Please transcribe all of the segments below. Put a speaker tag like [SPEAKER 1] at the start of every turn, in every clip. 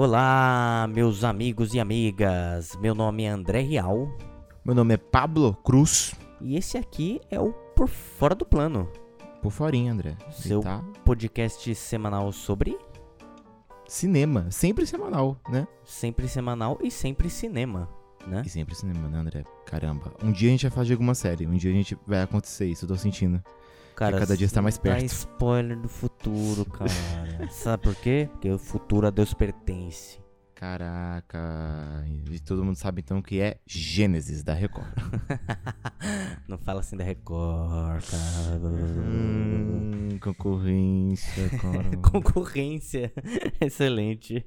[SPEAKER 1] Olá, meus amigos e amigas. Meu nome é André Real
[SPEAKER 2] Meu nome é Pablo Cruz.
[SPEAKER 1] e esse aqui é o Por Fora do Plano,
[SPEAKER 2] Por forinha, André.
[SPEAKER 1] Seu-
[SPEAKER 2] tá
[SPEAKER 1] podcast semanal sobre
[SPEAKER 2] cinema. Sempre semanal, né?
[SPEAKER 1] sempre semanal e sempre cinema, né?
[SPEAKER 2] E sempre cinema, né, André? Caramba. Um dia a gente vai de alguma série. Um dia a gente vai acontecer isso, eu tô sentindo.
[SPEAKER 1] Cara,
[SPEAKER 2] cada dia está mais
[SPEAKER 1] dá
[SPEAKER 2] perto.
[SPEAKER 1] spoiler do futuro, cara. Sabe por quê? Porque o futuro a Deus pertence.
[SPEAKER 2] Caraca. E todo mundo sabe então que é Gênesis da Record.
[SPEAKER 1] Não fala assim da Record, cara.
[SPEAKER 2] hum, concorrência, cara.
[SPEAKER 1] Concorrência. Excelente.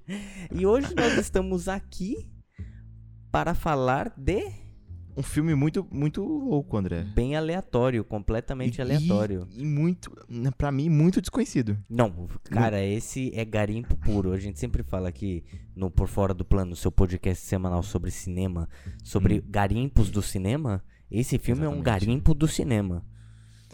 [SPEAKER 1] E hoje nós estamos aqui para falar de
[SPEAKER 2] Um filme muito, muito louco, André.
[SPEAKER 1] bem aleatório, completamente
[SPEAKER 2] E-
[SPEAKER 1] aleatório.
[SPEAKER 2] E, muito, né, pra mim, muito desconhecido.
[SPEAKER 1] Não, cara, esse é garimpo puro. A gente sempre fala aqui no Por Fora do Plano, seu podcast semanal sobre cinema, sobre
[SPEAKER 2] Hum.
[SPEAKER 1] garimpos do cinema. Esse filme é um
[SPEAKER 2] Exatamente.
[SPEAKER 1] garimpo do cinema.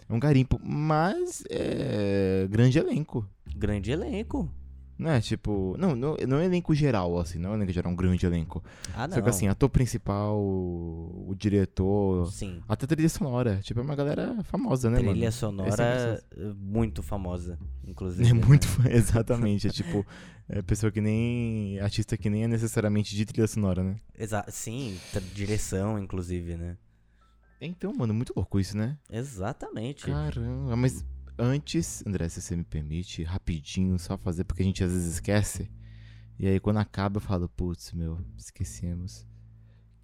[SPEAKER 2] É um garimpo, mas é grande elenco.
[SPEAKER 1] Grande elenco.
[SPEAKER 2] Não é tipo. Não, não, não é elenco geral, assim, não é elenco geral, é um grande elenco.
[SPEAKER 1] Ah, não.
[SPEAKER 2] Só que assim, ator principal, o diretor,
[SPEAKER 1] Sim.
[SPEAKER 2] até trilha sonora. Tipo, é uma galera famosa, né, mano?
[SPEAKER 1] Trilha
[SPEAKER 2] É
[SPEAKER 1] sonora eh, muito famosa, inclusive.
[SPEAKER 2] É
[SPEAKER 1] né?
[SPEAKER 2] muito. Exatamente. É tipo. É pessoa que nem. Artista que nem é necessariamente de trilha sonora, né?
[SPEAKER 1] Exa Sim, direção, inclusive, né?
[SPEAKER 2] Então, mano, muito louco isso, né?
[SPEAKER 1] Exatamente.
[SPEAKER 2] Caramba, mas antes, André, se você me permite, rapidinho, só fazer, porque a gente às vezes esquece. E aí quando acaba eu falo, putz, meu, esquecemos.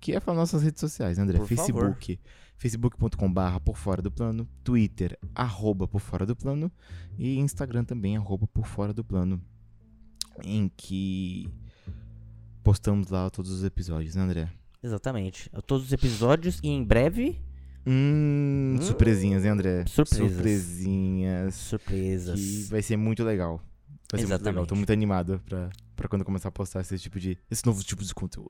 [SPEAKER 2] Que é para nossas redes sociais, né, André?
[SPEAKER 1] Por.
[SPEAKER 2] Facebook, facebook.com.br por fora do plano, Twitter, arroba por fora do plano, e Instagram também, arroba por fora do plano. Em que postamos lá todos os episódios, né, André?
[SPEAKER 1] Exatamente. Todos os episódios e em breve,
[SPEAKER 2] Hum,
[SPEAKER 1] Hum,
[SPEAKER 2] surpresinhas, hein, André?
[SPEAKER 1] surpresas.
[SPEAKER 2] Surpresinhas.
[SPEAKER 1] surpresas.
[SPEAKER 2] que vai ser muito legal. Vai ser muito legal. Tô
[SPEAKER 1] Exatamente.
[SPEAKER 2] muito animado pra, pra quando começar a postar esse tipo de. Esse novo tipo de conteúdo.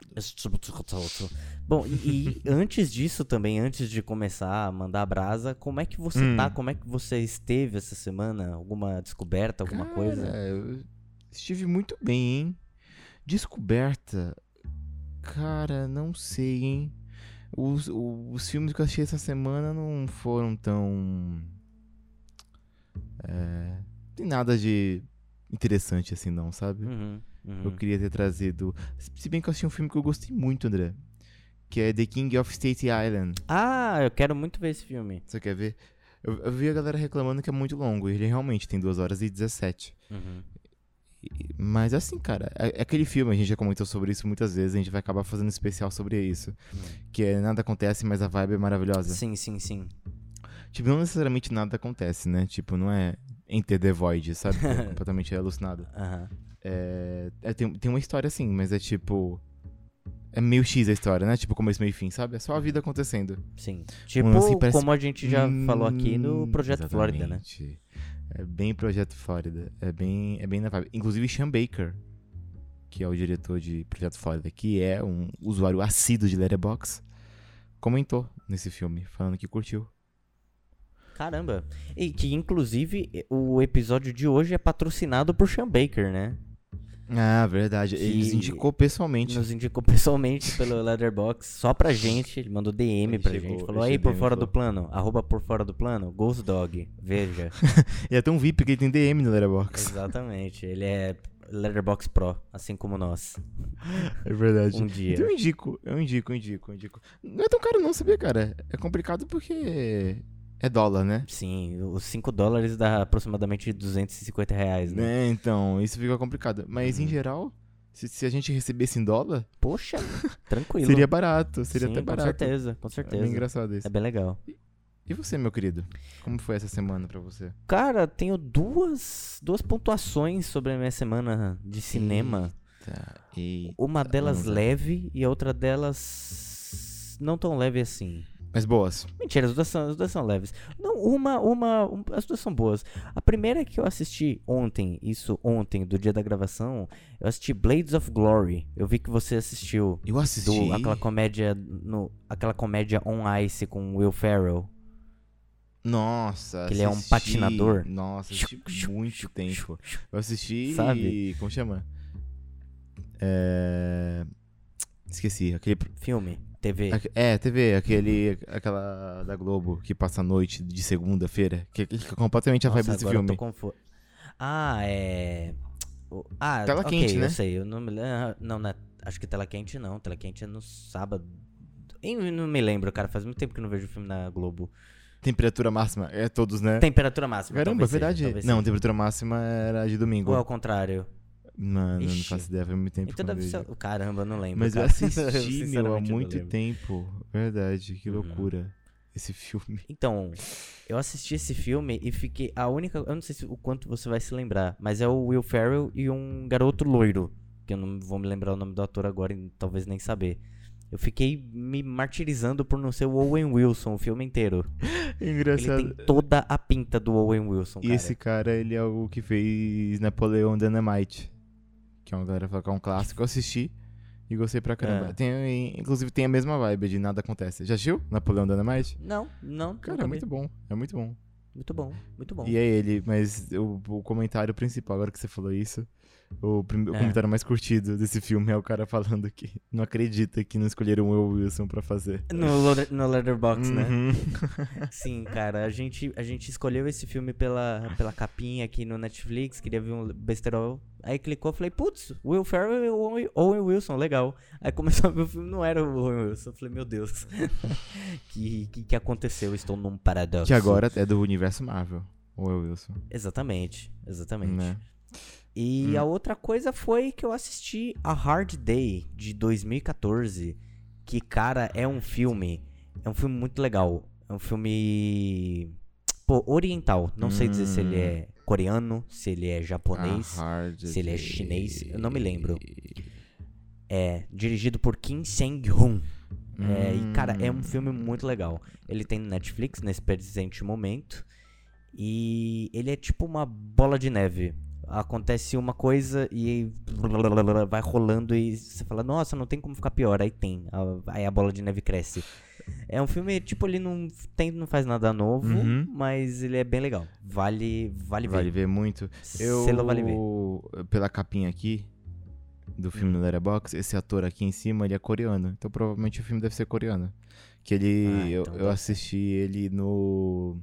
[SPEAKER 1] Bom, e, e antes disso também, antes de começar a mandar a brasa, como é que você
[SPEAKER 2] Hum.
[SPEAKER 1] tá? Como é que você esteve essa semana? Alguma descoberta, alguma
[SPEAKER 2] Cara,
[SPEAKER 1] coisa?
[SPEAKER 2] eu estive muito bem, hein? Descoberta. Cara, não sei, hein? Os, os filmes que eu assisti essa semana não foram tão. É, tem nada de interessante assim, não, sabe?
[SPEAKER 1] Uhum, uhum.
[SPEAKER 2] Eu queria ter trazido. Se bem que eu assisti um filme que eu gostei muito, André. Que é The King of Staten Island.
[SPEAKER 1] Ah, eu quero muito ver esse filme.
[SPEAKER 2] Você quer ver? Eu, eu vi a galera reclamando que é muito longo. E ele realmente tem 2 horas e 17.
[SPEAKER 1] Uhum.
[SPEAKER 2] Mas assim, cara, é, é aquele filme, a gente já comentou sobre isso muitas vezes, a gente vai acabar fazendo um especial sobre isso. Que é nada acontece, mas a vibe é maravilhosa.
[SPEAKER 1] Sim, sim, sim.
[SPEAKER 2] Tipo, não necessariamente nada acontece, né? Tipo, não é Enter the Void, sabe? É completamente alucinado. É, é, tem, tem uma história assim, mas é tipo. É meio X a história, né? Tipo, começo, meio fim, sabe? É só a vida acontecendo.
[SPEAKER 1] Sim. Tipo,
[SPEAKER 2] lance parece-
[SPEAKER 1] como a gente já falou aqui no
[SPEAKER 2] Hum,
[SPEAKER 1] Projeto Flórida, né?
[SPEAKER 2] É bem Projeto Flórida. É bem, é bem na vibe. Inclusive, Sean Baker, que é o diretor de Projeto Flórida, que é um usuário assíduo de Letterboxd, comentou nesse filme, falando que curtiu.
[SPEAKER 1] Caramba. E que, inclusive, o episódio de hoje é patrocinado por Sean Baker, né?
[SPEAKER 2] Ah, verdade. Ele nos indicou pessoalmente.
[SPEAKER 1] Nos indicou pessoalmente pelo Letterbox, só pra gente. Ele mandou DM
[SPEAKER 2] Ele
[SPEAKER 1] pra
[SPEAKER 2] chegou-
[SPEAKER 1] gente. Falou aí, por
[SPEAKER 2] DM,
[SPEAKER 1] fora
[SPEAKER 2] falou.
[SPEAKER 1] do plano. Arroba por fora do plano. Ghost Dog. Veja.
[SPEAKER 2] E é tão VIP que ele tem DM no Letterboxd.
[SPEAKER 1] Exatamente. Ele é Letterbox Pro, assim como nós.
[SPEAKER 2] É verdade.
[SPEAKER 1] Um dia.
[SPEAKER 2] Então eu indico, eu indico, eu indico, eu indico. Não é tão caro não, sabia, cara? É complicado porque é dólar, né?
[SPEAKER 1] Sim, os 5 dólares dá aproximadamente 250 reais, né?
[SPEAKER 2] Né, então, isso fica complicado. Mas em
[SPEAKER 1] Uhum.
[SPEAKER 2] geral, se, se a gente recebesse em dólar,
[SPEAKER 1] Poxa, tranquilo.
[SPEAKER 2] seria barato, seria
[SPEAKER 1] Sim,
[SPEAKER 2] até
[SPEAKER 1] com
[SPEAKER 2] barato.
[SPEAKER 1] certeza, com
[SPEAKER 2] É
[SPEAKER 1] certeza.
[SPEAKER 2] bem engraçado isso.
[SPEAKER 1] É bem legal.
[SPEAKER 2] E você, meu querido? Como foi essa semana pra você?
[SPEAKER 1] Cara, tenho duas, duas pontuações sobre a minha semana de cinema.
[SPEAKER 2] Tá, e...
[SPEAKER 1] Uma delas leve e a outra delas não tão leve assim.
[SPEAKER 2] Mas boas.
[SPEAKER 1] Mentira, as duas são, as duas são leves. Não, uma, uma, um- as duas são boas. A primeira que eu assisti ontem, isso ontem, do dia da gravação, eu assisti Blades of Glory. Eu vi que você assistiu.
[SPEAKER 2] Eu assisti.
[SPEAKER 1] Do, aquela comédia no aquela comédia on ice com Will Ferrell.
[SPEAKER 2] Nossa,
[SPEAKER 1] Que ele é um patinador.
[SPEAKER 2] Nossa, assisti muito tempo. Eu assisti.
[SPEAKER 1] Sabe?
[SPEAKER 2] Como chama? É... Esqueci. Aquele.
[SPEAKER 1] Filme, TV.
[SPEAKER 2] É, TV, aquele. Aquela da Globo que passa a noite de segunda-feira. Que que fica completamente a
[SPEAKER 1] Nossa,
[SPEAKER 2] vibe desse
[SPEAKER 1] agora eu
[SPEAKER 2] filme.
[SPEAKER 1] tô confuso. Ah, é. Ah,
[SPEAKER 2] Tela
[SPEAKER 1] ok,
[SPEAKER 2] quente, né?
[SPEAKER 1] eu sei. Eu não, me... lem- ah, não, não é- acho que tela quente não. Tela quente é no sábado. Eu não me lembro, cara. Faz muito tempo que eu não vejo filme na Globo.
[SPEAKER 2] Temperatura máxima. É todos, né?
[SPEAKER 1] Temperatura máxima.
[SPEAKER 2] Caramba, é
[SPEAKER 1] seja,
[SPEAKER 2] verdade.
[SPEAKER 1] talvez
[SPEAKER 2] não,
[SPEAKER 1] seja.
[SPEAKER 2] temperatura máxima era de domingo.
[SPEAKER 1] Ou ao contrário.
[SPEAKER 2] Mano, eu não
[SPEAKER 1] Ixi.
[SPEAKER 2] faço ideia, faz muito tempo
[SPEAKER 1] Então
[SPEAKER 2] eu
[SPEAKER 1] deve ser. Caramba, eu não lembro.
[SPEAKER 2] Mas eu
[SPEAKER 1] cara.
[SPEAKER 2] assisti, meu, há
[SPEAKER 1] eu
[SPEAKER 2] muito tempo. Verdade, que
[SPEAKER 1] Uhum.
[SPEAKER 2] loucura. Esse filme.
[SPEAKER 1] Então, eu assisti esse filme e fiquei. A única. Eu não sei se, o quanto você vai se lembrar, mas é o Will Ferrell e um garoto loiro. Que eu não vou me lembrar o nome do ator agora e talvez nem saber. Eu fiquei me martirizando por não ser o Owen Wilson o filme inteiro. Ele
[SPEAKER 2] Engraçado.
[SPEAKER 1] tem toda a pinta do Owen Wilson.
[SPEAKER 2] E
[SPEAKER 1] cara.
[SPEAKER 2] esse cara, ele é o que fez Napoleão Dynamite. Que é uma galera fala que é um clássico. Eu assisti e gostei pra caramba.
[SPEAKER 1] É.
[SPEAKER 2] Tem, inclusive tem a mesma vibe de Nada Acontece. Já assistiu Napoleão Dynamite?
[SPEAKER 1] Não, não.
[SPEAKER 2] Cara,
[SPEAKER 1] nunca
[SPEAKER 2] é muito bom. É muito bom.
[SPEAKER 1] Muito bom, muito bom.
[SPEAKER 2] E é ele, mas o, o comentário principal, agora que você falou isso, o,
[SPEAKER 1] É.
[SPEAKER 2] comentário mais curtido desse filme é o cara falando que não acredita que não escolheram o Will Wilson pra fazer.
[SPEAKER 1] No, no Letterboxd, né?
[SPEAKER 2] Uhum.
[SPEAKER 1] Sim, cara, a gente, a gente escolheu esse filme pela, pela capinha aqui no Netflix, queria ver um besterol. Aí clicou e falei, putz, Will Ferrell o Owen- Owen Wilson, legal. Aí começou a ver o filme, não era o Owen Wilson. Eu falei, meu Deus, que, que que aconteceu? Estou num paradoxo.
[SPEAKER 2] Que agora é do universo Marvel, o Will Wilson.
[SPEAKER 1] Exatamente, exatamente.
[SPEAKER 2] Né?
[SPEAKER 1] E
[SPEAKER 2] Hum.
[SPEAKER 1] a outra coisa foi que eu assisti A Hard Day, de 2014. Que, cara, é um filme. É um filme muito legal. É um filme. Pô, oriental. Não sei dizer se ele
[SPEAKER 2] Hum.
[SPEAKER 1] é coreano, se ele é japonês, se ele é chinês, eu não me lembro. É dirigido por Kim Sang-hoon. É, e, cara, é um
[SPEAKER 2] Hum.
[SPEAKER 1] filme muito legal. Ele tem no Netflix nesse presente momento. E ele é tipo uma bola de neve. Acontece uma coisa e vai rolando e você fala, nossa, não tem como ficar pior. Aí tem. Aí a bola de neve cresce. É um filme, tipo, ele não, tem, não faz nada novo,
[SPEAKER 2] Uhum.
[SPEAKER 1] mas ele é bem legal. Vale, vale,
[SPEAKER 2] Vale
[SPEAKER 1] ver.
[SPEAKER 2] ver muito. Eu,
[SPEAKER 1] Selo vale ver.
[SPEAKER 2] pela capinha aqui do filme
[SPEAKER 1] Hum.
[SPEAKER 2] Letterboxd, esse ator aqui em cima, ele é coreano. Então provavelmente o filme deve ser coreano. Que ele,
[SPEAKER 1] Ah,
[SPEAKER 2] eu,
[SPEAKER 1] então
[SPEAKER 2] eu
[SPEAKER 1] deve
[SPEAKER 2] assisti ele no...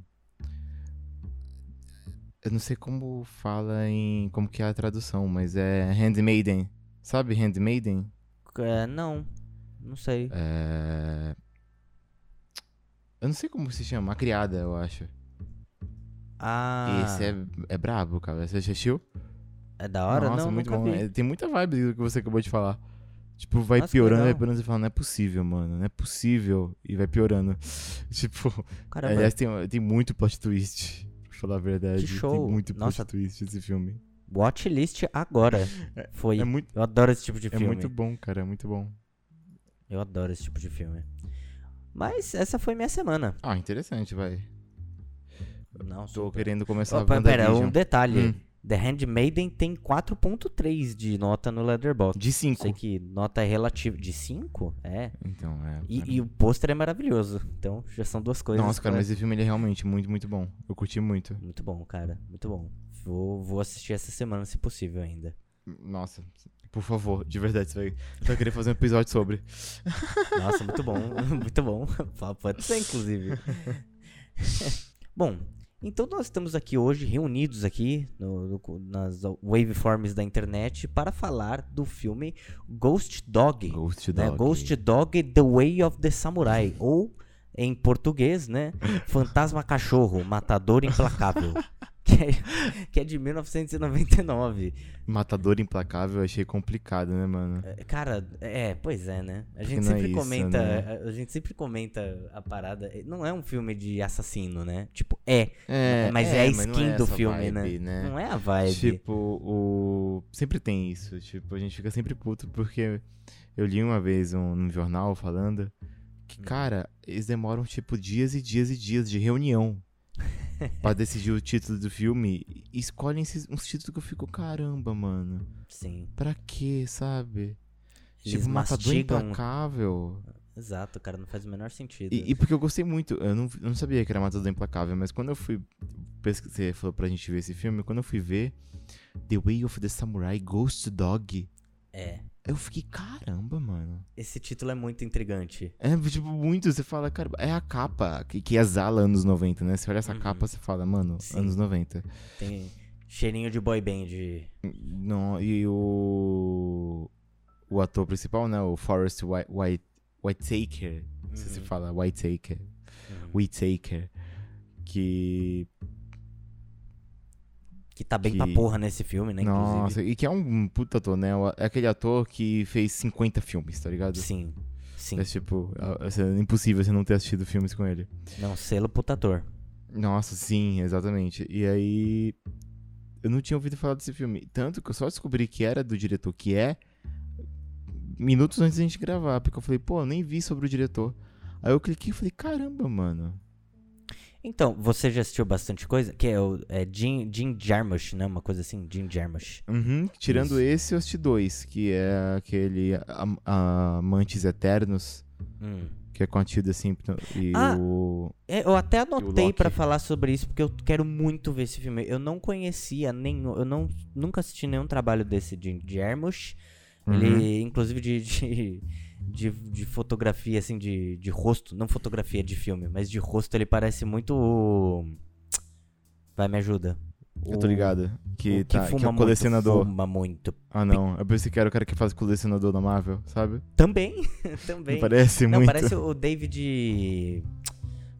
[SPEAKER 2] Eu não sei como fala em... Como que é a tradução, mas é Handmaiden. Sabe Handmaiden?
[SPEAKER 1] É, não, não sei.
[SPEAKER 2] É... Eu não sei como se chama. A Criada, eu acho.
[SPEAKER 1] Ah,
[SPEAKER 2] Esse é, é brabo, cara. Você assistiu?
[SPEAKER 1] é da hora?
[SPEAKER 2] Nossa,
[SPEAKER 1] não,
[SPEAKER 2] muito bom.
[SPEAKER 1] vi.
[SPEAKER 2] É, tem muita vibe do que você acabou de falar. Tipo, vai
[SPEAKER 1] Nossa,
[SPEAKER 2] piorando, vai piorando, você fala, não é possível, mano, não é possível. E vai piorando. tipo,
[SPEAKER 1] Caramba.
[SPEAKER 2] aliás, tem, tem muito plot twist, falar a verdade.
[SPEAKER 1] Que show.
[SPEAKER 2] Tem muito
[SPEAKER 1] Nossa.
[SPEAKER 2] twist esse filme.
[SPEAKER 1] Watchlist agora. Foi.
[SPEAKER 2] É muito,
[SPEAKER 1] Eu adoro esse tipo de
[SPEAKER 2] é
[SPEAKER 1] filme.
[SPEAKER 2] muito bom, cara, é muito bom.
[SPEAKER 1] Eu adoro esse tipo de filme. Mas essa foi minha semana.
[SPEAKER 2] Ah, interessante, vai.
[SPEAKER 1] Não,
[SPEAKER 2] Tô
[SPEAKER 1] super.
[SPEAKER 2] querendo começar
[SPEAKER 1] Opa,
[SPEAKER 2] a
[SPEAKER 1] pera, um detalhe.
[SPEAKER 2] Hum.
[SPEAKER 1] The Handmaiden tem 4.3 de nota no Letterboxd.
[SPEAKER 2] De 5.
[SPEAKER 1] Sei que nota é relativa. De 5? É.
[SPEAKER 2] Então, é.
[SPEAKER 1] E, e o pôster é maravilhoso. Então já são duas coisas.
[SPEAKER 2] Nossa, cara, mas esse filme é realmente muito, muito bom. Eu curti muito.
[SPEAKER 1] Muito bom, cara. Muito bom. Vou, vou assistir essa semana, se possível ainda.
[SPEAKER 2] Nossa, por favor, de verdade, você vai, você vai querer fazer um episódio sobre.
[SPEAKER 1] Nossa, muito bom. muito bom. Pode ser, inclusive. bom, então nós estamos aqui hoje, reunidos aqui no, no- nas waveforms da internet, para falar do filme Ghost Dog.
[SPEAKER 2] Ghost
[SPEAKER 1] né?
[SPEAKER 2] Dog.
[SPEAKER 1] Ghost Dog The Way of the Samurai. ou, em português, né? Fantasma Cachorro, Matador Implacável. que, é, que é de 1999.
[SPEAKER 2] Matador implacável, eu achei complicado, né, mano?
[SPEAKER 1] É, Cara, é, pois é, né? A gente
[SPEAKER 2] é
[SPEAKER 1] sempre
[SPEAKER 2] isso,
[SPEAKER 1] comenta,
[SPEAKER 2] né?
[SPEAKER 1] a, a gente sempre comenta a parada. Não é um filme de assassino, né? Tipo, é,
[SPEAKER 2] É,
[SPEAKER 1] mas é, a
[SPEAKER 2] mas não
[SPEAKER 1] skin
[SPEAKER 2] é
[SPEAKER 1] do filme,
[SPEAKER 2] vibe,
[SPEAKER 1] né? Não é a vibe.
[SPEAKER 2] Tipo, o. Sempre tem isso. Tipo, a gente fica sempre puto porque eu li uma vez um, num jornal falando que,
[SPEAKER 1] Hum.
[SPEAKER 2] cara, eles demoram, tipo, dias e dias e dias de reunião pra decidir o título do filme escolhem uns títulos que eu fico, caramba, mano.
[SPEAKER 1] Sim.
[SPEAKER 2] Pra quê, sabe?
[SPEAKER 1] Eles
[SPEAKER 2] tipo, Matador. Implacável.
[SPEAKER 1] Exato, cara, não faz o menor sentido.
[SPEAKER 2] E, e porque eu gostei muito, eu não, eu não sabia que era Matador Implacável, mas quando eu fui você falou pra gente ver esse filme, quando eu fui ver The Way of the Samurai Ghost Dog,
[SPEAKER 1] É.
[SPEAKER 2] Eu fiquei, caramba, mano.
[SPEAKER 1] Esse título é muito intrigante.
[SPEAKER 2] É, tipo, muito, você fala, cara, é a capa que, que exala anos 90, né? Você olha essa
[SPEAKER 1] Uhum.
[SPEAKER 2] capa, você fala, mano,
[SPEAKER 1] Sim.
[SPEAKER 2] anos 90.
[SPEAKER 1] Tem cheirinho de boy band.
[SPEAKER 2] Não, e o. O ator principal, né? O Forrest White, White, Whitaker. Sei se
[SPEAKER 1] Uhum.
[SPEAKER 2] fala Whitaker.
[SPEAKER 1] Uhum.
[SPEAKER 2] Whitaker. Que.
[SPEAKER 1] Que tá bem
[SPEAKER 2] que-
[SPEAKER 1] pra porra nesse filme, né? Inclusive.
[SPEAKER 2] Nossa, e que é um puta ator, né? É aquele ator que fez 50 filmes, tá ligado?
[SPEAKER 1] Sim. Sim.
[SPEAKER 2] É tipo, é impossível você não ter assistido filmes com ele.
[SPEAKER 1] Não, selo putator.
[SPEAKER 2] Nossa, sim, exatamente. E aí. Eu não tinha ouvido falar desse filme. Tanto que eu só descobri que era do diretor que é. Minutos antes da gente gravar. Porque eu falei, pô, eu nem vi sobre o diretor. Aí eu cliquei e falei, caramba, mano.
[SPEAKER 1] Então, você já assistiu bastante coisa? Que é o é Jim, Jim Jarmusch, né? Uma coisa assim, Jim Jarmusch.
[SPEAKER 2] Uhum, tirando
[SPEAKER 1] Isso.
[SPEAKER 2] esse, eu assisti dois. Que é aquele Am- Amantes Eternos.
[SPEAKER 1] Hum.
[SPEAKER 2] Que é com a Tilda Simpson e
[SPEAKER 1] Ah,
[SPEAKER 2] o.
[SPEAKER 1] É, eu até anotei pra falar sobre isso, porque eu quero muito ver esse filme. Eu não conhecia nenhum. Eu não, nunca assisti nenhum trabalho desse Jim Jarmusch.
[SPEAKER 2] Uhum.
[SPEAKER 1] Ele, inclusive, de, de, de, de fotografia, assim, de, de rosto. Não fotografia de filme, mas de rosto ele parece muito. o- Vai, me ajuda.
[SPEAKER 2] Eu tô ligado. Que,
[SPEAKER 1] o
[SPEAKER 2] tá, que é
[SPEAKER 1] fuma
[SPEAKER 2] o colecionador.
[SPEAKER 1] Muito, fuma muito.
[SPEAKER 2] Ah, não. Eu pensei que era o cara que faz colecionador da Marvel, sabe?
[SPEAKER 1] Também, também.
[SPEAKER 2] Não parece
[SPEAKER 1] Não,
[SPEAKER 2] muito.
[SPEAKER 1] parece o David.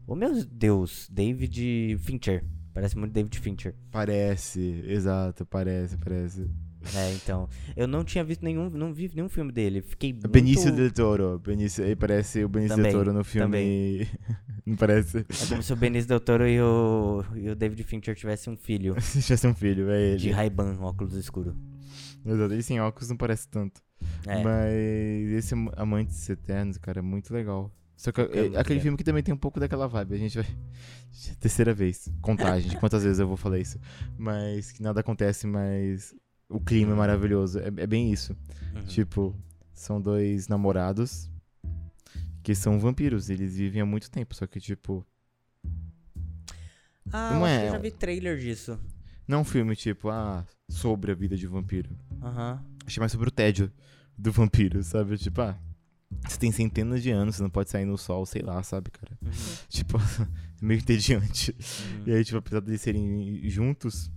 [SPEAKER 1] Oh meu Deus, David Fincher. Parece muito David Fincher.
[SPEAKER 2] Parece, exato, parece, parece.
[SPEAKER 1] É, então. Eu não tinha visto nenhum. Não vi nenhum filme dele. Fiquei. Muito...
[SPEAKER 2] Benício del Toro. Benício, ele parece o Benício del
[SPEAKER 1] Também,
[SPEAKER 2] Toro no filme. Não parece?
[SPEAKER 1] É como se o Benício Del Toro e o, e o David Fincher tivessem um filho.
[SPEAKER 2] Se tivesse um filho, é ele.
[SPEAKER 1] De Ray-Ban, óculos escuro.
[SPEAKER 2] Exato, ele sem óculos não parece tanto.
[SPEAKER 1] É.
[SPEAKER 2] Mas esse Am- Amantes Eternos, cara, é muito legal. Só que é,
[SPEAKER 1] muito
[SPEAKER 2] aquele
[SPEAKER 1] legal.
[SPEAKER 2] filme que também tem um pouco daquela vibe. A gente vai. Terceira vez. Contagem de quantas vezes eu vou falar isso. Mas que nada acontece, mas o clima é maravilhoso. É, é bem isso.
[SPEAKER 1] Uhum.
[SPEAKER 2] Tipo, são dois namorados que são vampiros. Eles vivem há muito tempo, só que, tipo,
[SPEAKER 1] Ah,
[SPEAKER 2] não é-
[SPEAKER 1] eu já vi trailer disso.
[SPEAKER 2] não é um filme, tipo, ah, sobre a vida de vampiro.
[SPEAKER 1] Aham.
[SPEAKER 2] Achei mais sobre o tédio do vampiro, sabe? Tipo, ah, você tem centenas de anos, você não pode sair no sol, sei lá, sabe, cara?
[SPEAKER 1] Uhum.
[SPEAKER 2] Tipo, meio entediante.
[SPEAKER 1] Uhum.
[SPEAKER 2] E aí, tipo, apesar de eles serem juntos,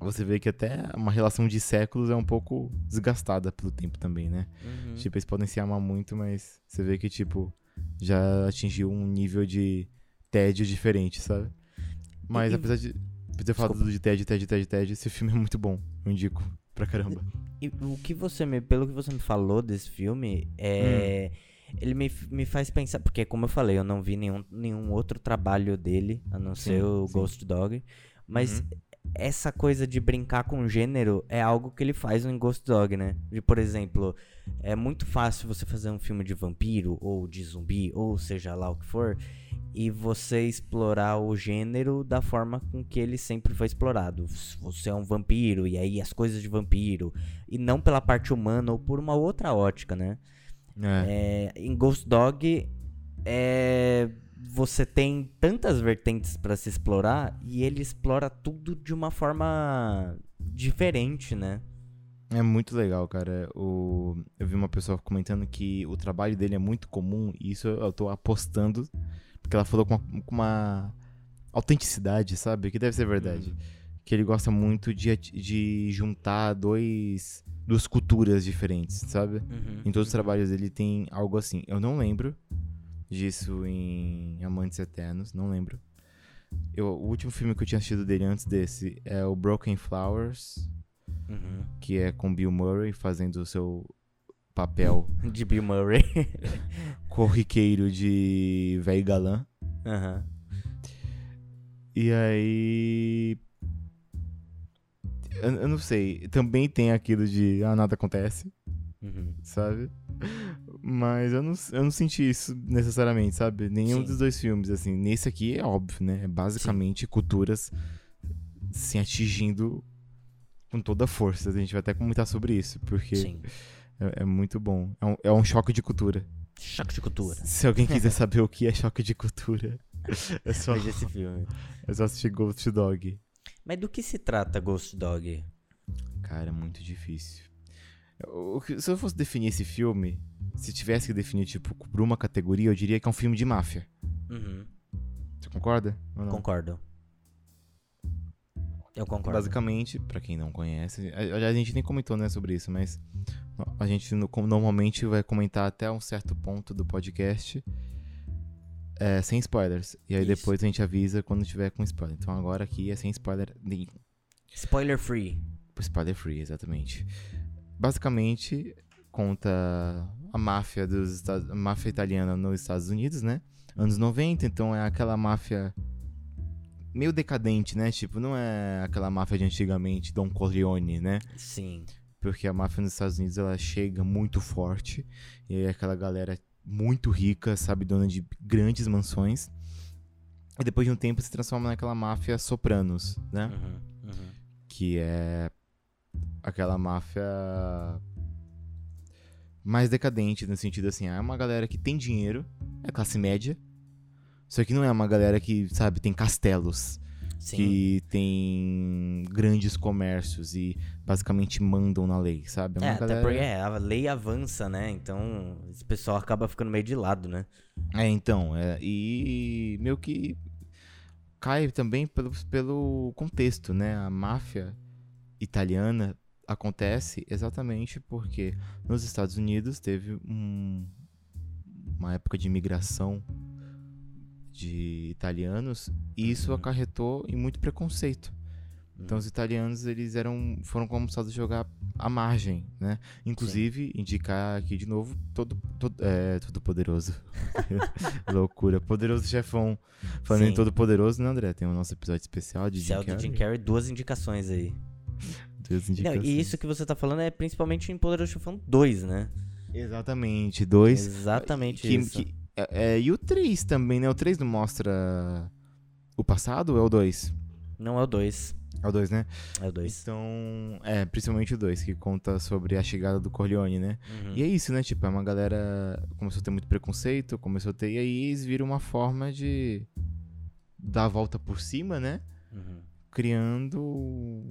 [SPEAKER 2] você vê que até uma relação de séculos é um pouco desgastada pelo tempo também, né?
[SPEAKER 1] Uhum.
[SPEAKER 2] Tipo, eles podem se amar muito, mas você vê que, tipo, já atingiu um nível de tédio diferente, sabe? Mas
[SPEAKER 1] E-
[SPEAKER 2] apesar de falar
[SPEAKER 1] Desculpa.
[SPEAKER 2] tudo de tédio, tédio, tédio, tédio, esse filme é muito bom. Eu indico pra caramba.
[SPEAKER 1] E o que você me, pelo que você me falou desse filme, é, ele me, me faz pensar, porque como eu falei, eu não vi nenhum, nenhum outro trabalho dele, a não ser
[SPEAKER 2] Sim,
[SPEAKER 1] o
[SPEAKER 2] sim.
[SPEAKER 1] Ghost Dog, mas
[SPEAKER 2] Uhum.
[SPEAKER 1] Essa coisa de brincar com gênero é algo que ele faz em Ghost Dog, né? De, por exemplo, é muito fácil você fazer um filme de vampiro, ou de zumbi, ou seja lá o que for, e você explorar o gênero da forma com que ele sempre foi explorado. Você é um vampiro, e aí as coisas de vampiro, e não pela parte humana ou por uma outra ótica, né?
[SPEAKER 2] É.
[SPEAKER 1] É, em Ghost Dog, é, você tem tantas vertentes pra se explorar e ele explora tudo de uma forma diferente, né?
[SPEAKER 2] É muito legal, cara. O... Eu vi uma pessoa comentando que o trabalho dele é muito comum e isso eu tô apostando, porque ela falou com uma, com uma autenticidade, sabe? Que deve ser verdade. Que ele gosta muito de, de juntar dois, duas culturas diferentes, sabe?
[SPEAKER 1] Uhum,
[SPEAKER 2] Em todos os
[SPEAKER 1] uhum.
[SPEAKER 2] trabalhos ele tem algo assim. Eu não lembro disso em Amantes Eternos, não lembro. Eu, o último filme que eu tinha assistido dele antes desse é o Broken Flowers,
[SPEAKER 1] Uhum.
[SPEAKER 2] que é com Bill Murray fazendo o seu papel
[SPEAKER 1] De Bill Murray.
[SPEAKER 2] corriqueiro de velho galã.
[SPEAKER 1] Aham.
[SPEAKER 2] E aí. Eu, eu não sei. Também tem aquilo de ah, nada acontece,
[SPEAKER 1] Uhum.
[SPEAKER 2] sabe? Mas eu não, eu não senti isso necessariamente, sabe? Nenhum
[SPEAKER 1] Sim.
[SPEAKER 2] dos dois filmes, assim. Nesse aqui é óbvio, né? É basicamente culturas se atingindo com toda a força. A gente vai até comentar sobre isso, porque
[SPEAKER 1] Sim.
[SPEAKER 2] é, é muito bom. É um, é um choque de cultura.
[SPEAKER 1] Choque de cultura.
[SPEAKER 2] Se alguém quiser saber o que é choque de cultura, é só,
[SPEAKER 1] Veja esse filme.
[SPEAKER 2] é só assistir Ghost Dog.
[SPEAKER 1] Mas do que se trata Ghost Dog?
[SPEAKER 2] Cara, é muito difícil. Se eu fosse definir esse filme, se tivesse que definir, tipo, por uma categoria, eu diria que é um filme de máfia.
[SPEAKER 1] Uhum.
[SPEAKER 2] Você concorda?
[SPEAKER 1] Concordo. Eu concordo.
[SPEAKER 2] Basicamente, pra quem não conhece, a, a gente nem comentou né, sobre isso, mas a gente no- normalmente vai comentar até um certo ponto do podcast é, sem spoilers. E aí
[SPEAKER 1] Isso.
[SPEAKER 2] depois a gente avisa quando tiver com spoiler. Então agora aqui é sem spoiler nenhum.
[SPEAKER 1] Spoiler free.
[SPEAKER 2] Spoiler free, exatamente. Basicamente, conta a máfia dos Estados, a máfia italiana nos Estados Unidos, né? Anos 90, então é aquela máfia meio decadente, né? Tipo, não é aquela máfia de antigamente, Don Corleone, né?
[SPEAKER 1] Sim.
[SPEAKER 2] Porque a máfia nos Estados Unidos ela chega muito forte e aí aquela galera muito rica, sabe, dona de grandes mansões. E depois de um tempo se transforma naquela máfia Sopranos, né?
[SPEAKER 1] Uhum, uhum.
[SPEAKER 2] que é aquela máfia mais decadente no sentido assim, é uma galera que tem dinheiro, é classe média, só que não é uma galera que, sabe, tem castelos,
[SPEAKER 1] Sim.
[SPEAKER 2] que tem grandes comércios e basicamente mandam na lei, sabe? É
[SPEAKER 1] É,
[SPEAKER 2] uma
[SPEAKER 1] até
[SPEAKER 2] galera...
[SPEAKER 1] porque é, a lei avança, né? Então, esse pessoal acaba ficando meio de lado, né?
[SPEAKER 2] É, então, é, e meio que cai também pelo, pelo contexto, né? A máfia italiana acontece exatamente porque nos Estados Unidos teve um- uma época de imigração de italianos e isso
[SPEAKER 1] Uhum.
[SPEAKER 2] acarretou em muito preconceito. Então os italianos eles eram foram começados a jogar à margem, né? Inclusive indicar aqui de novo todo todo, é, todo poderoso, loucura, poderoso chefão. Falando em
[SPEAKER 1] Sim.
[SPEAKER 2] todo poderoso, né, André? Tem o nosso episódio especial de Jim
[SPEAKER 1] Céu do
[SPEAKER 2] Carrey.
[SPEAKER 1] Jim Carrey, duas indicações aí. Não,
[SPEAKER 2] indicações.
[SPEAKER 1] e isso que você tá falando é principalmente em Poderoso Chefão 2, né?
[SPEAKER 2] Exatamente, dois.
[SPEAKER 1] Exatamente
[SPEAKER 2] que-
[SPEAKER 1] isso.
[SPEAKER 2] que- é, é, e o 3 também, né? O 3 não mostra o passado ou é o 2?
[SPEAKER 1] Não é o 2,
[SPEAKER 2] É o 2, né?
[SPEAKER 1] é o 2.
[SPEAKER 2] Então, é, principalmente o 2, que conta sobre a chegada do Corleone, né?
[SPEAKER 1] Uhum.
[SPEAKER 2] E é isso, né? Tipo, é uma galera começou a ter muito preconceito, começou a ter, e aí eles viram uma forma de dar a volta por cima, né?
[SPEAKER 1] Uhum.
[SPEAKER 2] Criando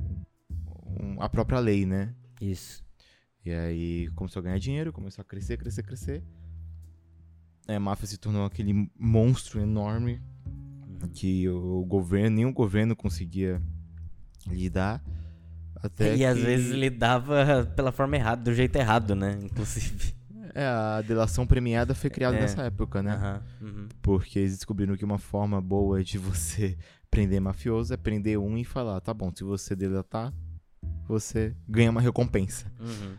[SPEAKER 2] um- a própria lei, né?
[SPEAKER 1] Isso.
[SPEAKER 2] E aí começou a ganhar dinheiro, começou a crescer, crescer, crescer. Aí a máfia se tornou aquele monstro enorme
[SPEAKER 1] Uhum.
[SPEAKER 2] que o governo, nenhum governo conseguia lidar. Até
[SPEAKER 1] e às
[SPEAKER 2] que-
[SPEAKER 1] vezes ele dava pela forma errada, do jeito errado, né? Inclusive.
[SPEAKER 2] É, a delação premiada foi criada
[SPEAKER 1] É.
[SPEAKER 2] nessa época, né?
[SPEAKER 1] Aham, uhum.
[SPEAKER 2] Porque eles descobriram que uma forma boa de você prender mafioso é prender um e falar, tá bom, se você delatar, você ganha uma recompensa.
[SPEAKER 1] Uhum.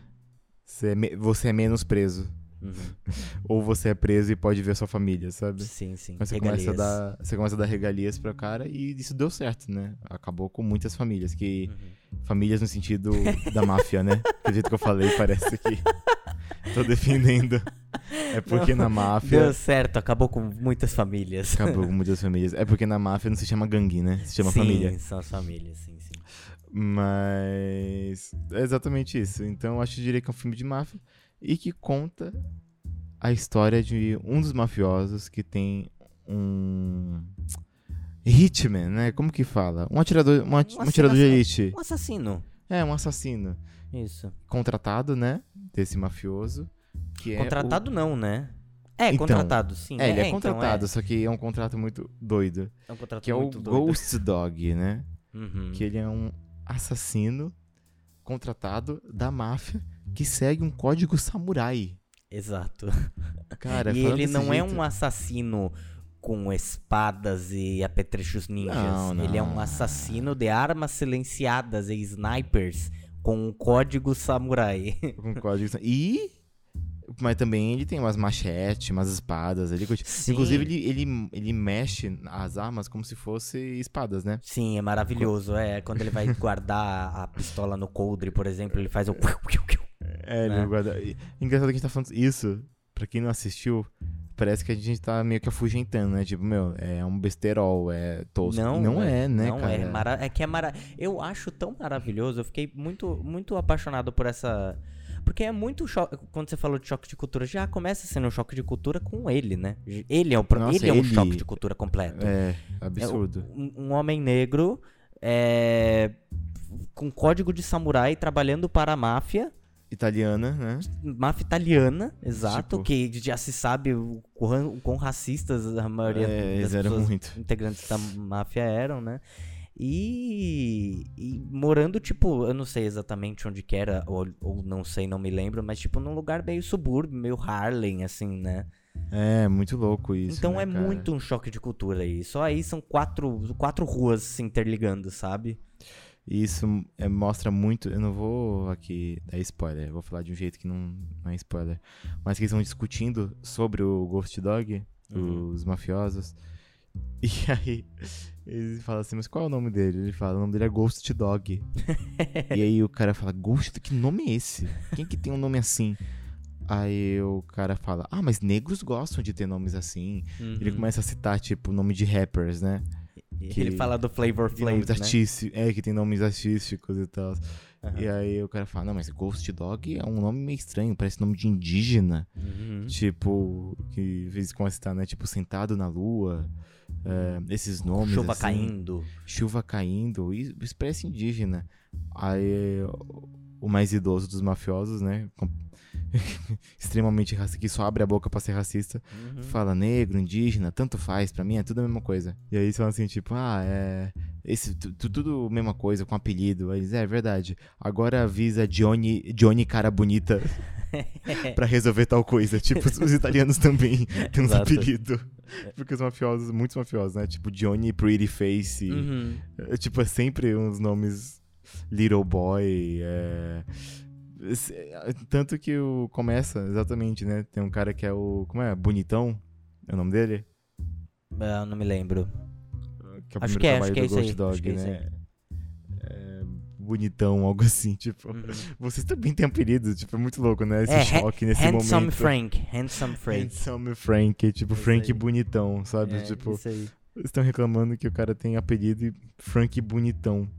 [SPEAKER 2] Você é, você é menos preso.
[SPEAKER 1] Uhum.
[SPEAKER 2] Ou você é preso e pode ver sua família, sabe?
[SPEAKER 1] Sim, sim.
[SPEAKER 2] Mas você começa, a
[SPEAKER 1] Regalias.
[SPEAKER 2] dar, você começa a dar regalias pro cara e isso deu certo, né? Acabou com muitas famílias. Que,
[SPEAKER 1] Uhum.
[SPEAKER 2] Famílias no sentido da máfia, né? Do jeito que eu falei, parece que tô defendendo. É porque na máfia.
[SPEAKER 1] Deu certo, acabou com muitas famílias.
[SPEAKER 2] Acabou com muitas famílias. É porque na máfia não se chama gangue, né? Se chama
[SPEAKER 1] sim,
[SPEAKER 2] família.
[SPEAKER 1] são as famílias, sim.
[SPEAKER 2] Mas é exatamente isso. Então eu acho que eu diria que é um filme de máfia e que conta a história de um dos mafiosos que tem um hitman, né? Como que fala? Um atirador, um, ati-
[SPEAKER 1] Um
[SPEAKER 2] um atirador de elite.
[SPEAKER 1] Um assassino.
[SPEAKER 2] É, um assassino
[SPEAKER 1] Isso.
[SPEAKER 2] contratado, né? Desse mafioso. Que é o-
[SPEAKER 1] contratado não, né? É,
[SPEAKER 2] Então,
[SPEAKER 1] contratado, sim.
[SPEAKER 2] É, ele é,
[SPEAKER 1] então,
[SPEAKER 2] contratado,
[SPEAKER 1] é.
[SPEAKER 2] só que é um contrato muito doido.
[SPEAKER 1] É um contrato
[SPEAKER 2] Que é o
[SPEAKER 1] muito doido.
[SPEAKER 2] Ghost Dog, né?
[SPEAKER 1] Uhum.
[SPEAKER 2] que ele é um assassino contratado da máfia que segue um código samurai.
[SPEAKER 1] Exato.
[SPEAKER 2] Cara,
[SPEAKER 1] e ele não é
[SPEAKER 2] jeito-
[SPEAKER 1] um assassino com espadas e apetrechos ninjas.
[SPEAKER 2] Não,
[SPEAKER 1] Ele é um
[SPEAKER 2] não.
[SPEAKER 1] assassino de armas silenciadas e snipers com um código samurai.
[SPEAKER 2] com código sam- E mas também ele tem umas machetes, umas espadas ali.
[SPEAKER 1] Sim.
[SPEAKER 2] Inclusive ele, ele, ele mexe as armas como se fossem espadas, né?
[SPEAKER 1] Sim, é maravilhoso. É, quando ele vai guardar a pistola no coldre, por exemplo, ele faz o.
[SPEAKER 2] É, ele
[SPEAKER 1] Né?
[SPEAKER 2] guarda. Engraçado que a gente tá falando isso. Pra quem não assistiu, parece que a gente tá meio que afugentando, né? Tipo, meu, é um besterol, é tosco.
[SPEAKER 1] Não,
[SPEAKER 2] não é, né,
[SPEAKER 1] não
[SPEAKER 2] cara?
[SPEAKER 1] É, mara... é que é mara... Eu acho tão maravilhoso. Eu fiquei muito, muito apaixonado por essa. Porque é muito choque. Quando você falou de choque de cultura, já começa sendo um choque de cultura com ele, né? Ele é, o...
[SPEAKER 2] Nossa,
[SPEAKER 1] ele é um
[SPEAKER 2] ele-
[SPEAKER 1] choque de cultura completo.
[SPEAKER 2] É,
[SPEAKER 1] É
[SPEAKER 2] absurdo.
[SPEAKER 1] um, um homem negro é, com código de samurai trabalhando para a máfia,
[SPEAKER 2] Italiana, né?
[SPEAKER 1] máfia italiana, exato,
[SPEAKER 2] Tipo-
[SPEAKER 1] que já se sabe o quão, o quão racistas a maioria
[SPEAKER 2] É,
[SPEAKER 1] das pessoas
[SPEAKER 2] muito.
[SPEAKER 1] integrantes da máfia eram, né? E, e morando, tipo, eu não sei exatamente onde que era, ou, ou não sei, não me lembro, mas tipo, num lugar meio subúrbio, meio Harlem, assim, né?
[SPEAKER 2] É, muito louco isso.
[SPEAKER 1] então
[SPEAKER 2] né,
[SPEAKER 1] é
[SPEAKER 2] cara?
[SPEAKER 1] muito um choque de cultura aí. Só aí são quatro, quatro ruas se interligando, sabe?
[SPEAKER 2] Isso é, mostra muito. Eu não vou aqui dar spoiler, vou falar de um jeito que não, não é spoiler. Mas que eles estão discutindo sobre o Ghost Dog,
[SPEAKER 1] Uhum.
[SPEAKER 2] os mafiosos. E aí, eles falam assim: Mas qual é o nome dele? Ele fala: O nome dele é Ghost Dog. e aí o cara fala: Ghost, que nome é esse? Quem que tem um nome assim? Aí o cara fala: Ah, mas negros gostam de ter nomes assim. Ele
[SPEAKER 1] Uhum.
[SPEAKER 2] começa a citar, tipo, nome de rappers, né? Que-
[SPEAKER 1] Ele fala do Flavor Flav, né?
[SPEAKER 2] artísticos. É, que tem nomes artísticos e tal.
[SPEAKER 1] Aham.
[SPEAKER 2] E aí o cara fala, não, mas Ghost Dog é um nome meio estranho, parece nome de indígena.
[SPEAKER 1] Uhum.
[SPEAKER 2] Tipo, que vezes começa a citar, né? Tipo, sentado na lua. É, esses nomes.
[SPEAKER 1] Chuva
[SPEAKER 2] assim,
[SPEAKER 1] caindo.
[SPEAKER 2] Chuva caindo. Parece indígena. Aí o mais idoso dos mafiosos, né? extremamente racista, que só abre a boca pra ser racista.
[SPEAKER 1] Uhum.
[SPEAKER 2] Fala negro, indígena, tanto faz, pra mim é tudo a mesma coisa. E aí falam assim, tipo, ah, é. Esse, tu- tu- tudo a mesma coisa, com apelido. Aí eles, é, é verdade. Agora avisa Johnny, Johnny Cara Bonita pra resolver tal coisa. Tipo, os, os italianos também têm uns apelidos. Porque os mafiosos, muitos mafiosos, né? Tipo, Johnny Pretty Face.
[SPEAKER 1] Uhum.
[SPEAKER 2] É, tipo, é sempre uns nomes Little Boy. É... esse- Tanto que o começa, exatamente, né? Tem um cara que é o. Como é? Bonitão? É o nome dele?
[SPEAKER 1] Ah, Eu não me lembro.
[SPEAKER 2] Que é o
[SPEAKER 1] Acho
[SPEAKER 2] primeiro
[SPEAKER 1] que é, acho que é isso
[SPEAKER 2] Ghost
[SPEAKER 1] aí,
[SPEAKER 2] Dog,
[SPEAKER 1] é isso
[SPEAKER 2] né? É, bonitão, algo assim, tipo.
[SPEAKER 1] Uhum.
[SPEAKER 2] Vocês também têm apelido, tipo, é muito louco, né? Esse
[SPEAKER 1] É,
[SPEAKER 2] choque nesse
[SPEAKER 1] Handsome
[SPEAKER 2] momento.
[SPEAKER 1] Frank. Handsome Frank.
[SPEAKER 2] Handsome Frank, tipo,
[SPEAKER 1] Isso
[SPEAKER 2] Frank
[SPEAKER 1] aí.
[SPEAKER 2] bonitão, sabe?
[SPEAKER 1] É,
[SPEAKER 2] tipo,
[SPEAKER 1] isso aí.
[SPEAKER 2] estão reclamando que o cara tem apelido e Frank bonitão.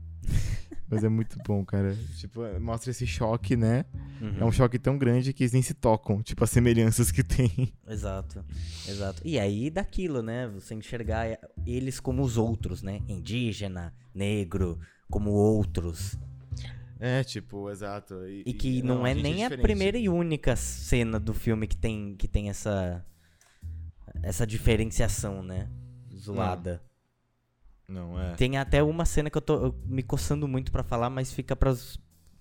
[SPEAKER 2] Mas é muito bom, cara. Tipo, mostra esse choque, né?
[SPEAKER 1] Uhum.
[SPEAKER 2] É um choque tão grande que eles nem se tocam, tipo, as semelhanças que tem.
[SPEAKER 1] Exato, exato. E aí daquilo, né? Você enxergar eles como os outros, né? Indígena, negro, como outros.
[SPEAKER 2] É, tipo, exato.
[SPEAKER 1] E que não, é nem a primeira e única cena do filme que tem, que tem essa essa diferenciação, né? Zoada.
[SPEAKER 2] Não, é.
[SPEAKER 1] Tem até uma cena que eu tô eu me coçando muito pra falar, mas fica pra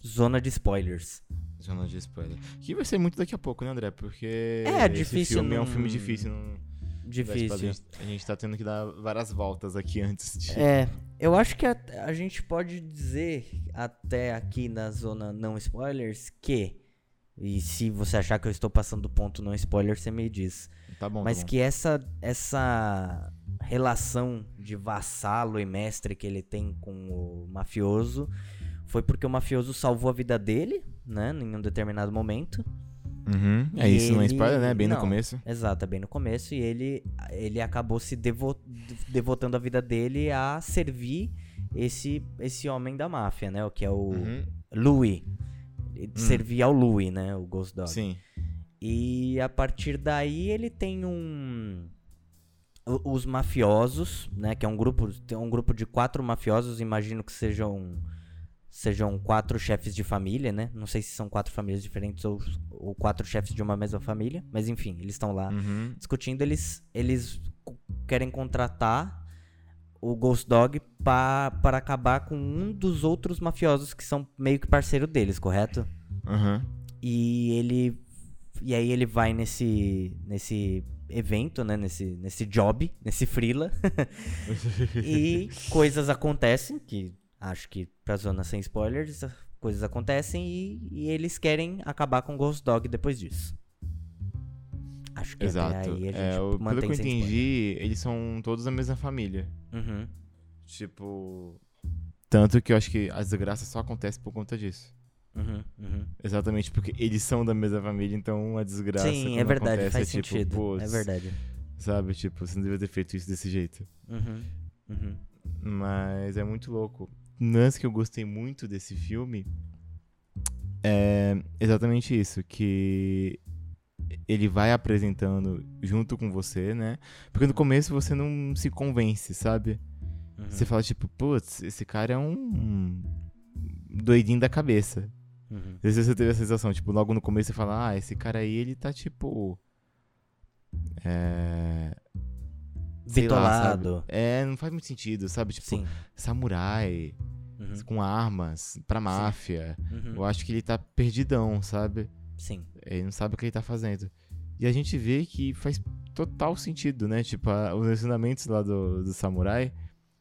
[SPEAKER 1] zona de spoilers.
[SPEAKER 2] Zona de spoiler. Que vai ser muito daqui a pouco, né, André? Porque
[SPEAKER 1] É,
[SPEAKER 2] esse
[SPEAKER 1] difícil
[SPEAKER 2] filme é um
[SPEAKER 1] não-
[SPEAKER 2] filme difícil. Não...
[SPEAKER 1] Difícil.
[SPEAKER 2] A gente, a gente tá tendo que dar várias voltas aqui antes de...
[SPEAKER 1] É, eu acho que a, a gente pode dizer até aqui na zona não spoilers que, e se você achar que eu estou passando do ponto não spoiler, você me diz.
[SPEAKER 2] Tá bom,
[SPEAKER 1] Mas
[SPEAKER 2] tá bom.
[SPEAKER 1] que essa, essa relação de vassalo e mestre que ele tem com o mafioso foi porque o mafioso salvou a vida dele, né, em um determinado momento.
[SPEAKER 2] Uhum. É isso, não é
[SPEAKER 1] ele-
[SPEAKER 2] spoiler, né? Bem no
[SPEAKER 1] não.
[SPEAKER 2] começo.
[SPEAKER 1] Exato, é bem no começo. E ele, ele acabou se devo- devotando a vida dele a servir esse, esse homem da máfia, né? O que é o
[SPEAKER 2] Uhum.
[SPEAKER 1] Louis. Ele Servia ao Louis, né? O Ghost Dog.
[SPEAKER 2] Sim.
[SPEAKER 1] E a partir daí ele tem um. Os mafiosos, né? Que é um grupo. Tem um grupo de quatro mafiosos, imagino que sejam. Sejam quatro chefes de família, né? Não sei se são quatro famílias diferentes ou, ou quatro chefes de uma mesma família. Mas enfim, eles estão lá
[SPEAKER 2] Uhum.
[SPEAKER 1] discutindo. Eles, eles querem contratar o Ghost Dog pa- para acabar com um dos outros mafiosos que são meio que parceiro deles, correto?
[SPEAKER 2] Uhum.
[SPEAKER 1] E ele e aí ele vai nesse nesse evento, né, nesse nesse job, nesse freela e coisas acontecem que acho que pra zona sem spoilers, coisas acontecem e, e eles querem acabar com o Ghost Dog depois disso. Acho que
[SPEAKER 2] Exato.
[SPEAKER 1] aí a gente
[SPEAKER 2] É, o- pelo que eu
[SPEAKER 1] sem spoiler.
[SPEAKER 2] entendi, eles são todos da mesma família.
[SPEAKER 1] Uhum.
[SPEAKER 2] Tipo. Tanto que eu acho que a desgraça só acontece por conta disso.
[SPEAKER 1] Uhum, uhum.
[SPEAKER 2] Exatamente porque eles são da mesma família, então a desgraça.
[SPEAKER 1] Sim, é verdade,
[SPEAKER 2] acontece,
[SPEAKER 1] faz
[SPEAKER 2] é tipo,
[SPEAKER 1] sentido.
[SPEAKER 2] putz,
[SPEAKER 1] é verdade.
[SPEAKER 2] Sabe? Tipo, você não devia ter feito isso desse jeito.
[SPEAKER 1] Uhum, uhum.
[SPEAKER 2] Mas é muito louco. Um lance que eu gostei muito desse filme é exatamente isso, que ele vai apresentando junto com você, né? Porque no começo você não se convence, sabe?
[SPEAKER 1] Uhum.
[SPEAKER 2] Você fala tipo, putz, esse cara é um doidinho da cabeça.
[SPEAKER 1] Uhum.
[SPEAKER 2] Às vezes você teve a sensação, tipo, logo no começo você fala, ah, esse cara aí, ele tá tipo. É. sei lá. É, não faz muito sentido, sabe? Tipo,
[SPEAKER 1] Sim.
[SPEAKER 2] samurai,
[SPEAKER 1] Uhum.
[SPEAKER 2] com armas, pra máfia.
[SPEAKER 1] Uhum.
[SPEAKER 2] Eu acho que ele tá perdidão, sabe?
[SPEAKER 1] Sim.
[SPEAKER 2] Ele não sabe o que ele tá fazendo. E a gente vê que faz total sentido, né? Tipo, a- os ensinamentos lá do, do samurai,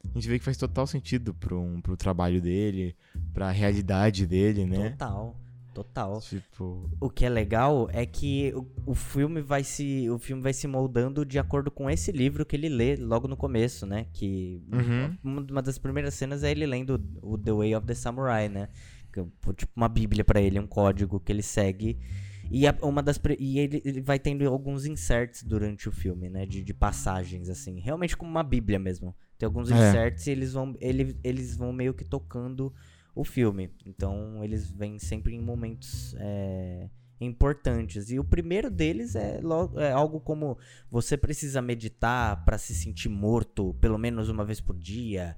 [SPEAKER 2] a gente vê que faz total sentido pro, um, pro trabalho dele, pra realidade dele, né?
[SPEAKER 1] Total. Total.
[SPEAKER 2] Tipo.
[SPEAKER 1] O que é legal é que o, o filme vai se o filme vai se moldando de acordo com esse livro que ele lê logo no começo, né? Que
[SPEAKER 2] Uhum.
[SPEAKER 1] uma das primeiras cenas é ele lendo o The Way of the Samurai, né? Que é, tipo uma bíblia pra ele, um código que ele segue. E, a- uma das e ele, ele vai tendo alguns inserts durante o filme, né? De, de passagens, assim. Realmente como uma bíblia mesmo. Tem alguns
[SPEAKER 2] É.
[SPEAKER 1] inserts e eles vão, ele, eles vão meio que tocando o filme. Então eles vêm sempre em momentos é, importantes. E o primeiro deles é, lo- é algo como você precisa meditar para se sentir morto pelo menos uma vez por dia,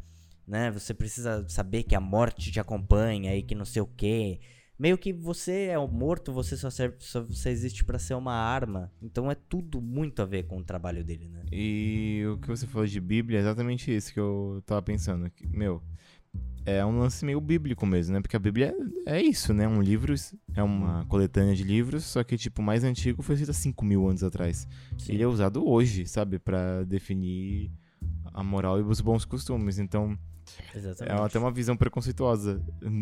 [SPEAKER 1] né? Você precisa saber que a morte te acompanha e que não sei o quê. Meio que você é o morto, você só, serve, só você existe para ser uma arma. Então é tudo muito a ver com o trabalho dele, né?
[SPEAKER 2] E o que você falou de Bíblia é exatamente isso que eu tava pensando. que, meu, é um lance meio bíblico mesmo, né? Porque a Bíblia é, é isso, né? Um livro, é uma coletânea de livros, só que, tipo, o mais antigo foi escrito há 5 mil anos atrás.
[SPEAKER 1] Sim.
[SPEAKER 2] Ele é usado hoje, sabe? Pra definir a moral e os bons costumes. Então, é
[SPEAKER 1] Exatamente.
[SPEAKER 2] até uma visão preconceituosa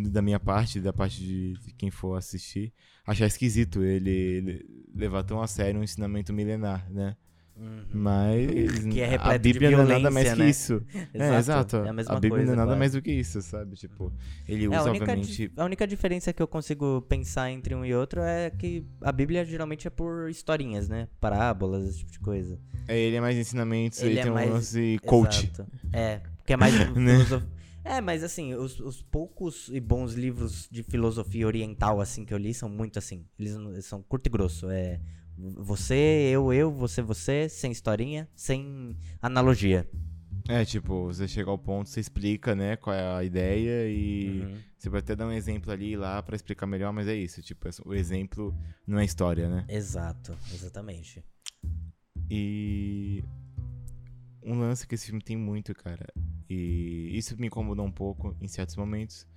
[SPEAKER 2] da minha parte, da parte de quem for assistir, achar esquisito ele, levar tão a sério um ensinamento milenar, né?
[SPEAKER 1] Uhum.
[SPEAKER 2] Mas
[SPEAKER 1] Que é
[SPEAKER 2] a
[SPEAKER 1] repleto de
[SPEAKER 2] Bíblia não é nada mais
[SPEAKER 1] violência,
[SPEAKER 2] que
[SPEAKER 1] né?
[SPEAKER 2] isso. É, exato.
[SPEAKER 1] É a mesma
[SPEAKER 2] Bíblia
[SPEAKER 1] coisa,
[SPEAKER 2] não é nada
[SPEAKER 1] quase.
[SPEAKER 2] mais do que isso, sabe? Tipo, ele
[SPEAKER 1] É,
[SPEAKER 2] usa,
[SPEAKER 1] a, única
[SPEAKER 2] obviamente.
[SPEAKER 1] a única diferença que eu consigo pensar entre um e outro é que a Bíblia geralmente é por historinhas, né? Parábolas, esse tipo de coisa.
[SPEAKER 2] É, ele é mais ensinamentos,
[SPEAKER 1] Ele
[SPEAKER 2] ele,
[SPEAKER 1] é
[SPEAKER 2] tem
[SPEAKER 1] mais-
[SPEAKER 2] um lance coach.
[SPEAKER 1] Exato. É, que é mais
[SPEAKER 2] Né?
[SPEAKER 1] É, mas assim, os, os poucos e bons livros de filosofia oriental assim que eu li são muito assim. Eles, são curto e grosso. É você, eu, eu, você, você, sem historinha, sem analogia.
[SPEAKER 2] É, tipo, você chega ao ponto, você explica, né, qual é a ideia e
[SPEAKER 1] Uhum.
[SPEAKER 2] você pode até dar um exemplo ali e lá pra explicar melhor, mas é isso, tipo, o exemplo não é história, né?
[SPEAKER 1] Exato, exatamente.
[SPEAKER 2] E um lance que esse filme tem muito, cara. E isso me incomodou um pouco em certos momentos.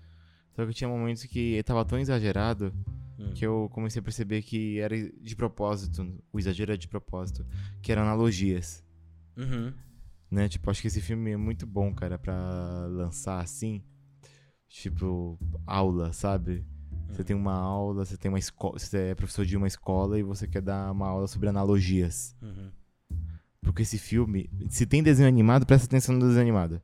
[SPEAKER 2] Só que tinha momentos que ele tava tão exagerado
[SPEAKER 1] Hum.
[SPEAKER 2] que eu comecei a perceber que era de propósito, o exagero era de propósito, que eram analogias,
[SPEAKER 1] Uhum.
[SPEAKER 2] né? Tipo, acho que esse filme é muito bom, cara, pra lançar assim, tipo, aula, sabe? Você
[SPEAKER 1] Uhum.
[SPEAKER 2] tem uma aula, você tem uma escola, você é professor de uma escola e você quer dar uma aula sobre analogias.
[SPEAKER 1] Uhum.
[SPEAKER 2] Porque esse filme, se tem desenho animado, presta atenção no desenho animado.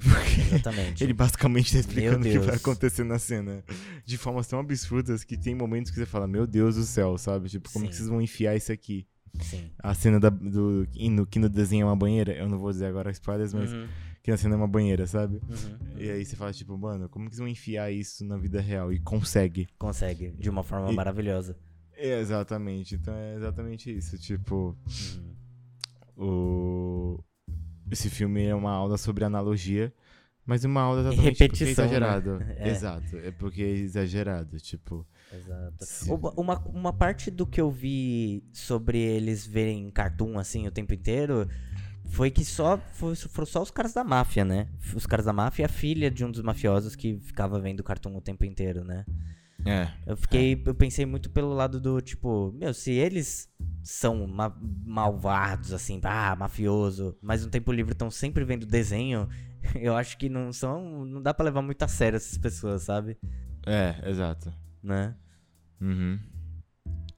[SPEAKER 2] Porque
[SPEAKER 1] Exatamente.
[SPEAKER 2] ele basicamente tá explicando o que vai acontecer na cena. De formas tão absurdas que tem momentos que você fala, meu Deus do céu, sabe? Tipo, como
[SPEAKER 1] Sim.
[SPEAKER 2] que vocês vão enfiar isso aqui?
[SPEAKER 1] Sim.
[SPEAKER 2] A cena da, do, que no, que no desenho é uma banheira, eu não vou dizer agora spoilers, mas
[SPEAKER 1] Uhum.
[SPEAKER 2] que na cena é uma banheira, sabe?
[SPEAKER 1] Uhum.
[SPEAKER 2] E aí você fala, tipo, mano, como que vocês vão enfiar isso na vida real? E consegue.
[SPEAKER 1] Consegue, de uma forma
[SPEAKER 2] E-
[SPEAKER 1] maravilhosa.
[SPEAKER 2] É, exatamente. Então é exatamente isso. Tipo,
[SPEAKER 1] Uhum.
[SPEAKER 2] O... esse filme é uma aula sobre analogia, mas uma aula exatamente porque é
[SPEAKER 1] repetição, né?
[SPEAKER 2] exagerado.
[SPEAKER 1] É.
[SPEAKER 2] Exato, é porque é exagerado, tipo...
[SPEAKER 1] Exato.
[SPEAKER 2] Se-
[SPEAKER 1] Uma, uma, uma parte do que eu vi sobre eles verem cartoon assim o tempo inteiro foi que só foi- foram só os caras da máfia, né? Os caras da máfia e a filha de um dos mafiosos que ficava vendo cartoon o tempo inteiro, né?
[SPEAKER 2] É,
[SPEAKER 1] Eu fiquei, eu pensei muito pelo lado do tipo, meu, se eles são ma- malvados assim, ah, mafioso, mas no tempo livre estão sempre vendo desenho, eu acho que não são, não dá pra levar muito a sério essas pessoas, sabe?
[SPEAKER 2] é, exato.
[SPEAKER 1] Né?
[SPEAKER 2] Uhum.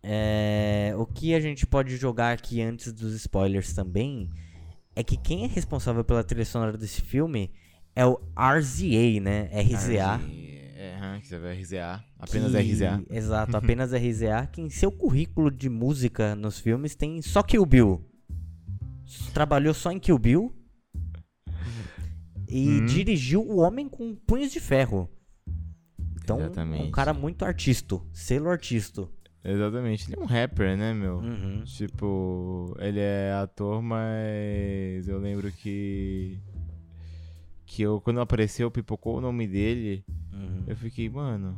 [SPEAKER 1] É, o que a gente pode jogar aqui antes dos spoilers também é que quem é responsável pela trilha sonora desse filme é o RZA, né? RZA.
[SPEAKER 2] É, aham, que você vai RZA. Apenas
[SPEAKER 1] que-
[SPEAKER 2] RZA.
[SPEAKER 1] Exato, apenas RZA, que em seu currículo de música nos filmes tem só Kill Bill. Trabalhou só em Kill Bill. E
[SPEAKER 2] Hum.
[SPEAKER 1] dirigiu O Homem com Punhos de Ferro. Então, um
[SPEAKER 2] Exatamente.
[SPEAKER 1] cara muito artista, selo artista.
[SPEAKER 2] Exatamente. Ele é um rapper, né, meu?
[SPEAKER 1] Uhum.
[SPEAKER 2] Tipo, ele é ator, mas eu lembro que. Que eu, quando apareceu, pipocou o nome dele,
[SPEAKER 1] Uhum.
[SPEAKER 2] eu fiquei, mano.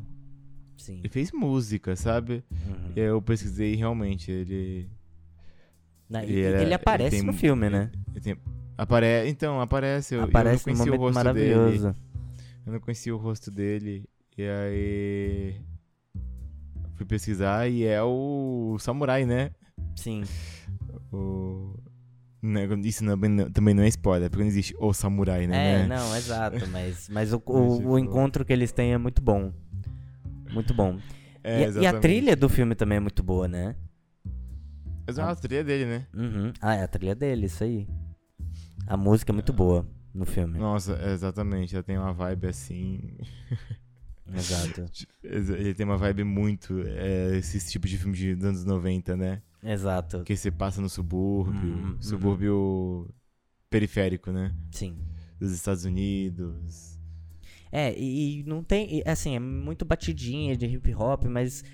[SPEAKER 1] Sim.
[SPEAKER 2] Ele fez música, sabe?
[SPEAKER 1] Uhum.
[SPEAKER 2] E aí eu pesquisei realmente, ele.
[SPEAKER 1] Na-
[SPEAKER 2] ele
[SPEAKER 1] e-
[SPEAKER 2] era-
[SPEAKER 1] ele aparece
[SPEAKER 2] ele tem-
[SPEAKER 1] no filme, né?
[SPEAKER 2] tem- apare... Então, aparece. Eu, eu não
[SPEAKER 1] aparece
[SPEAKER 2] conhecia o rosto dele.
[SPEAKER 1] maravilhoso.
[SPEAKER 2] Eu não conhecia o rosto dele. E aí. Fui pesquisar e é o samurai, né?
[SPEAKER 1] Sim.
[SPEAKER 2] O... né, Isso não- não- também não é spoiler, porque não existe o samurai, né?
[SPEAKER 1] É,
[SPEAKER 2] né?
[SPEAKER 1] não, exato, mas, mas o,
[SPEAKER 2] Mas,
[SPEAKER 1] o,
[SPEAKER 2] tipo-
[SPEAKER 1] o encontro que eles têm é muito bom. Muito bom.
[SPEAKER 2] É,
[SPEAKER 1] e, a- e a trilha do filme também é muito boa, né?
[SPEAKER 2] Exato, a trilha dele, né?
[SPEAKER 1] Uhum. Ah, é a trilha dele, isso aí. A música é muito boa no filme.
[SPEAKER 2] Nossa, exatamente. Ela tem uma vibe assim.
[SPEAKER 1] Exato.
[SPEAKER 2] Ele tem uma vibe muito. É, esse tipo de filme de dos anos 90, né?
[SPEAKER 1] Exato.
[SPEAKER 2] Que você passa no subúrbio.
[SPEAKER 1] Uhum, uhum.
[SPEAKER 2] subúrbio periférico, né?
[SPEAKER 1] Sim.
[SPEAKER 2] Dos Estados Unidos.
[SPEAKER 1] É, e, e não tem. e, Assim, é muito batidinha de hip hop, mas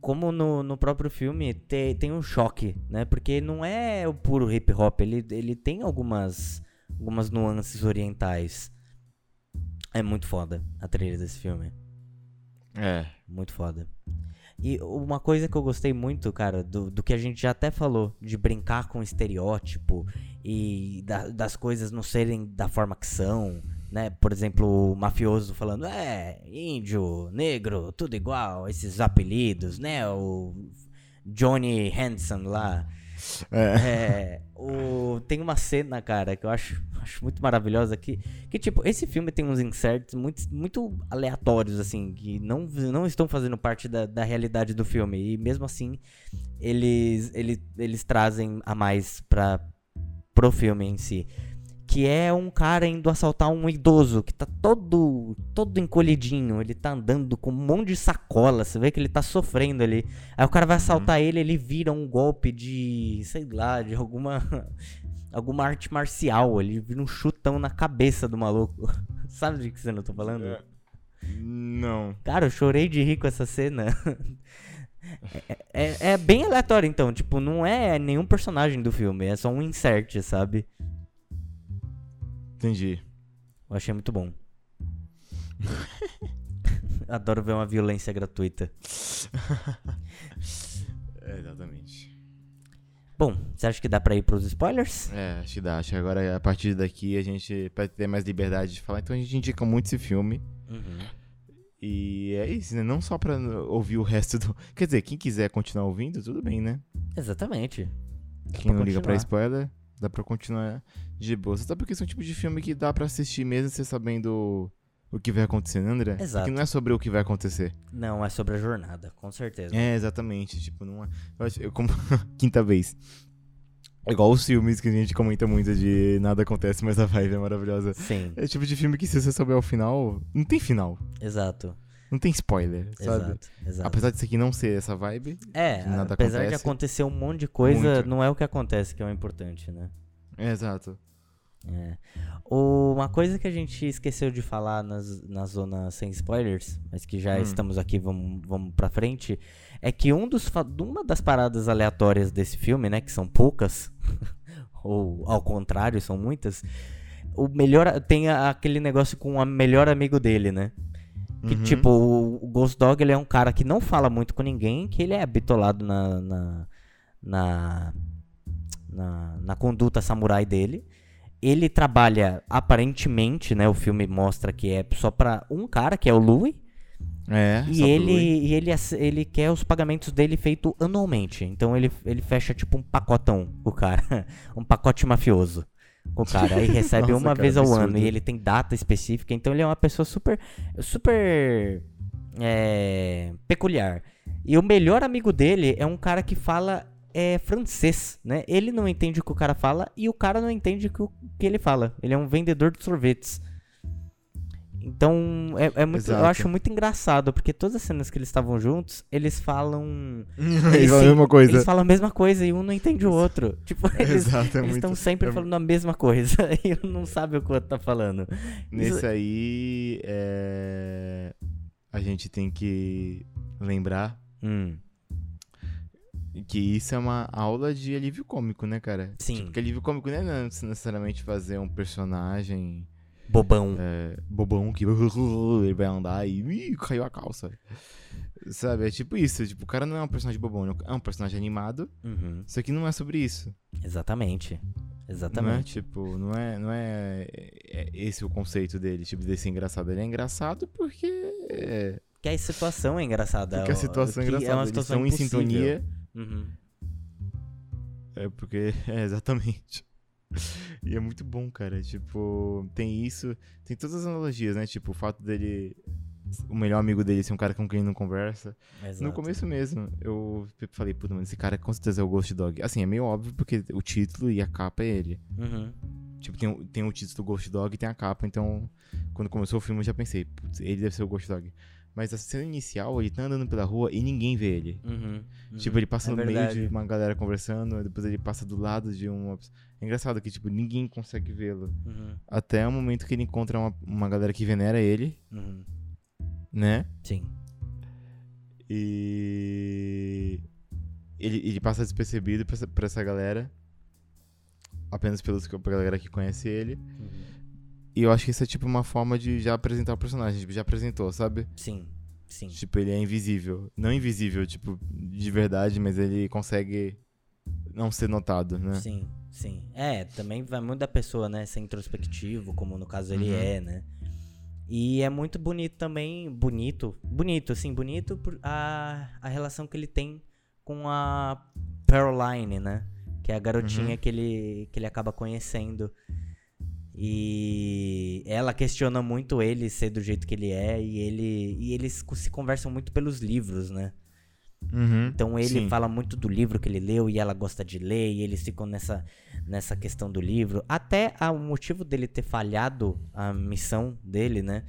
[SPEAKER 1] como no, no próprio filme te- tem um choque, né? Porque não é o puro hip hop, ele, ele tem algumas, algumas nuances orientais. É muito foda a trilha desse filme.
[SPEAKER 2] É.
[SPEAKER 1] Muito foda. E uma coisa que eu gostei muito, cara, do, do que a gente já até falou, de brincar com estereótipo e da- das coisas não serem da forma que são, né? Por exemplo, o mafioso falando, é, índio, negro, tudo igual, esses apelidos, né? O Johnny Hanson lá.
[SPEAKER 2] É.
[SPEAKER 1] É, o, tem uma cena, cara, que eu acho, acho muito maravilhosa que, que, tipo, esse filme tem uns inserts muito, muito aleatórios, assim, que não, não estão fazendo parte da, da realidade do filme. E mesmo assim, eles, eles, eles trazem a mais pra, pro filme em si. Que é um cara indo assaltar um idoso que tá todo, todo encolhidinho. Ele tá andando com um monte de sacola. Você vê que ele tá sofrendo ali. Aí o cara vai assaltar ele, ele vira um golpe de, sei lá, de alguma alguma arte marcial, ele vira um chutão na cabeça do maluco. Sabe de que cena eu tô falando?
[SPEAKER 2] É. Não.
[SPEAKER 1] Cara, eu chorei de rir com essa cena. É, é- é bem aleatório, então. Tipo, não é nenhum personagem do filme. É só um insert, sabe?
[SPEAKER 2] Entendi.
[SPEAKER 1] Eu achei muito bom. Adoro ver uma violência gratuita.
[SPEAKER 2] É, exatamente.
[SPEAKER 1] Bom, você acha que dá pra ir pros spoilers?
[SPEAKER 2] É, acho que dá. Acho que agora, a partir daqui, a gente, pra ter mais liberdade de falar, então a gente indica muito esse filme.
[SPEAKER 1] Uhum.
[SPEAKER 2] E é isso, né? Não só pra ouvir o resto do. Quer dizer, quem quiser continuar ouvindo, tudo bem, né?
[SPEAKER 1] Exatamente. Dá
[SPEAKER 2] Quem não liga pra
[SPEAKER 1] continuar.
[SPEAKER 2] spoiler, dá pra continuar de boa. Até porque esse é um tipo de filme que dá pra assistir mesmo você sabendo o que vai acontecer, né, André?
[SPEAKER 1] Exato.
[SPEAKER 2] Porque não é sobre o que vai acontecer.
[SPEAKER 1] Não, é sobre a jornada, com certeza.
[SPEAKER 2] É, exatamente. Tipo, não é. Eu acho, eu, como quinta vez. É igual os filmes que a gente comenta muito de nada acontece, mas a vibe é maravilhosa.
[SPEAKER 1] Sim,
[SPEAKER 2] É o tipo de filme que se você souber o final, não tem final.
[SPEAKER 1] exato.
[SPEAKER 2] Não tem spoiler, sabe?
[SPEAKER 1] Exato, exato.
[SPEAKER 2] Apesar de isso aqui não ser essa vibe.
[SPEAKER 1] É,
[SPEAKER 2] nada
[SPEAKER 1] apesar de
[SPEAKER 2] acontece.
[SPEAKER 1] acontecer um monte de coisa,
[SPEAKER 2] Muito.
[SPEAKER 1] não é o que acontece que é o importante, né?
[SPEAKER 2] É, exato.
[SPEAKER 1] É. Uma coisa que a gente esqueceu de falar nas, na zona sem spoilers, mas que já
[SPEAKER 2] Hum.
[SPEAKER 1] estamos aqui, vamos, vamos pra frente, é que um dos, uma das paradas aleatórias desse filme, né, que são poucas, ou ao contrário, são muitas, o melhor, tem aquele negócio com o melhor amigo dele, né? Que,
[SPEAKER 2] Uhum.
[SPEAKER 1] tipo, o, Ghost Dog, ele é um cara que não fala muito com ninguém, que ele é bitolado na, na, na, na, na conduta samurai dele. Ele trabalha, aparentemente, né, o filme mostra que é só pra um cara, que é o Louis,
[SPEAKER 2] É,
[SPEAKER 1] e ele, e ele, ele quer os pagamentos dele feito anualmente. Então ele, ele fecha tipo um pacotão o cara. um pacote mafioso com o cara. Aí recebe
[SPEAKER 2] Nossa,
[SPEAKER 1] uma
[SPEAKER 2] cara,
[SPEAKER 1] vez ao ano.
[SPEAKER 2] absurdo.
[SPEAKER 1] E ele tem data específica. Então ele é uma pessoa super. Super. é, peculiar. E o melhor amigo dele é um cara que fala é, francês, né? Ele não entende o que o cara fala e o cara não entende o que ele fala. Ele é um vendedor de sorvetes. Então, é, é muito, eu acho muito engraçado, porque todas as cenas que eles estavam juntos, eles falam.
[SPEAKER 2] Eles falam a mesma coisa.
[SPEAKER 1] Eles falam a mesma coisa e um não entende o outro. Tipo, eles
[SPEAKER 2] é
[SPEAKER 1] estão sempre
[SPEAKER 2] é
[SPEAKER 1] falando a mesma coisa e um não sabe o que o outro tá falando.
[SPEAKER 2] Nesse aí, é, a gente tem que lembrar
[SPEAKER 1] Hum,
[SPEAKER 2] que isso é uma aula de alívio cômico, né, cara?
[SPEAKER 1] Sim.
[SPEAKER 2] Tipo, porque alívio cômico não é necessariamente fazer um personagem
[SPEAKER 1] bobão.
[SPEAKER 2] é, bobão que ele vai andar e Ih, caiu a calça. Sabe? É tipo isso. Tipo, o cara não é um personagem bobão, é um personagem animado.
[SPEAKER 1] Uhum.
[SPEAKER 2] Isso aqui não é sobre isso.
[SPEAKER 1] Exatamente.
[SPEAKER 2] Não é,
[SPEAKER 1] Exatamente.
[SPEAKER 2] tipo, não é, não é, é esse o conceito dele, tipo, desse engraçado. Ele é engraçado porque. É,
[SPEAKER 1] Que a situação é engraçada.
[SPEAKER 2] porque a situação é
[SPEAKER 1] que
[SPEAKER 2] engraçada.
[SPEAKER 1] É uma
[SPEAKER 2] Eles
[SPEAKER 1] situação
[SPEAKER 2] estão em sintonia.
[SPEAKER 1] Uhum.
[SPEAKER 2] É porque. É, exatamente. E é muito bom, cara. Tipo, tem isso. Tem todas as analogias, né? Tipo, o fato dele. O melhor amigo dele ser um cara com quem não conversa.
[SPEAKER 1] Exato.
[SPEAKER 2] No começo mesmo, eu falei, puta, mano, esse cara com certeza é o Ghost Dog. Assim, é meio óbvio porque o título e a capa é ele.
[SPEAKER 1] Uhum.
[SPEAKER 2] Tipo, tem, o- tem o título Ghost Dog e tem a capa, então quando começou o filme eu já pensei, putz, ele deve ser o Ghost Dog. Mas a cena inicial, ele tá andando pela rua e ninguém vê ele.
[SPEAKER 1] Uhum. uhum.
[SPEAKER 2] Tipo, ele passa
[SPEAKER 1] É
[SPEAKER 2] no meio
[SPEAKER 1] verdade.
[SPEAKER 2] de uma galera conversando, depois ele passa do lado de uma. É engraçado que, tipo, ninguém consegue vê-lo.
[SPEAKER 1] Uhum.
[SPEAKER 2] Até o momento que ele encontra uma, uma galera que venera ele,
[SPEAKER 1] Uhum.
[SPEAKER 2] né?
[SPEAKER 1] Sim.
[SPEAKER 2] E. Ele, ele passa despercebido pra essa, pra essa galera. Apenas pelos, pela galera que conhece ele.
[SPEAKER 1] Uhum.
[SPEAKER 2] E eu acho que isso é tipo uma forma de já apresentar o personagem. Tipo, já apresentou, sabe?
[SPEAKER 1] Sim. Sim.
[SPEAKER 2] Tipo, ele é invisível. Não invisível, tipo, de verdade, mas ele consegue não ser notado, né?
[SPEAKER 1] Sim, sim. É, também vai muito da pessoa, né? Ser introspectivo, como no caso ele
[SPEAKER 2] Uhum.
[SPEAKER 1] é, né? E é muito bonito também, bonito, bonito, assim, bonito a, a relação que ele tem com a Caroline, né? Que é a garotinha
[SPEAKER 2] Uhum.
[SPEAKER 1] que, ele, que ele acaba conhecendo. E ela questiona muito ele ser do jeito que ele é e ele e eles se conversam muito pelos livros, né?
[SPEAKER 2] Uhum,
[SPEAKER 1] Então ele
[SPEAKER 2] sim.
[SPEAKER 1] fala muito do livro que ele leu e ela gosta de ler e eles ficam nessa, nessa questão do livro. Até o motivo dele ter falhado a missão dele, né?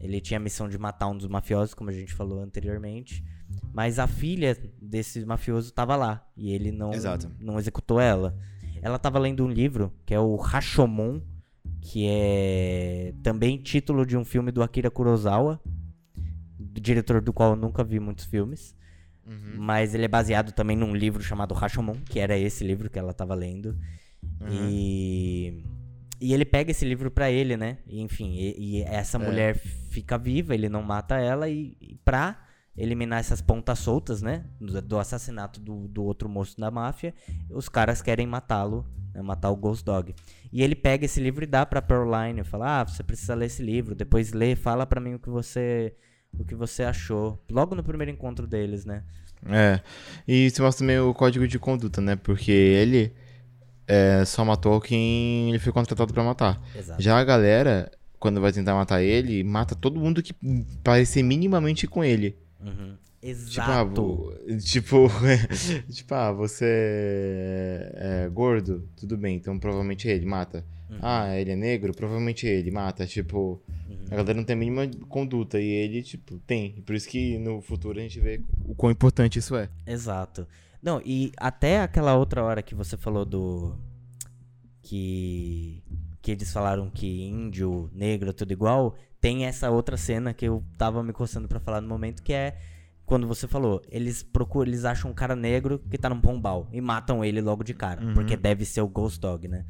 [SPEAKER 1] Ele tinha a missão de matar um dos mafiosos, como a gente falou anteriormente. Mas a filha desse mafioso tava lá e ele não,
[SPEAKER 2] Exato.
[SPEAKER 1] não executou ela. Ela tava lendo um livro que é o Rashomon, que é também título de um filme do Akira Kurosawa, diretor do qual eu nunca vi muitos filmes.
[SPEAKER 2] Uhum,
[SPEAKER 1] Mas ele é baseado também num livro chamado Rashomon, que era esse livro que ela tava lendo.
[SPEAKER 2] uhum.
[SPEAKER 1] E, e ele pega esse livro pra ele, né? E, enfim, e, e essa
[SPEAKER 2] É.
[SPEAKER 1] mulher fica viva, ele não mata ela. E, e pra eliminar essas pontas soltas, né? Do, do assassinato do, do outro moço da máfia, os caras querem matá-lo, né, matar o Ghost Dog. E ele pega esse livro e dá pra Pearline, fala: "Ah, você precisa ler esse livro, depois lê, fala pra mim o que você o que você achou". Logo no primeiro encontro deles, né?
[SPEAKER 2] É. E isso mostra também o código de conduta, né? Porque ele é, só matou quem ele foi contratado pra matar.
[SPEAKER 1] Exato.
[SPEAKER 2] Já a galera, quando vai tentar matar ele, mata todo mundo que parecer minimamente com ele.
[SPEAKER 1] Uhum.
[SPEAKER 2] Tipo, ah,
[SPEAKER 1] Exato.
[SPEAKER 2] tipo, tipo, ah, você é, é gordo, tudo bem, então provavelmente ele mata.
[SPEAKER 1] Uhum.
[SPEAKER 2] Ah, ele é negro, provavelmente ele mata. Tipo,
[SPEAKER 1] Uhum.
[SPEAKER 2] a galera não tem a mínima conduta e ele, tipo, tem. Por isso que no futuro a gente vê o quão importante isso é.
[SPEAKER 1] Exato. Não, e até aquela outra hora que você falou do. Que. Que eles falaram que índio, negro, é tudo igual. Tem essa outra cena que eu tava me coçando pra falar no momento, que é. Quando você falou, eles procuram, eles acham um cara negro que tá num pombal e matam ele logo de cara,
[SPEAKER 2] Uhum.
[SPEAKER 1] porque deve ser o Ghost Dog, né?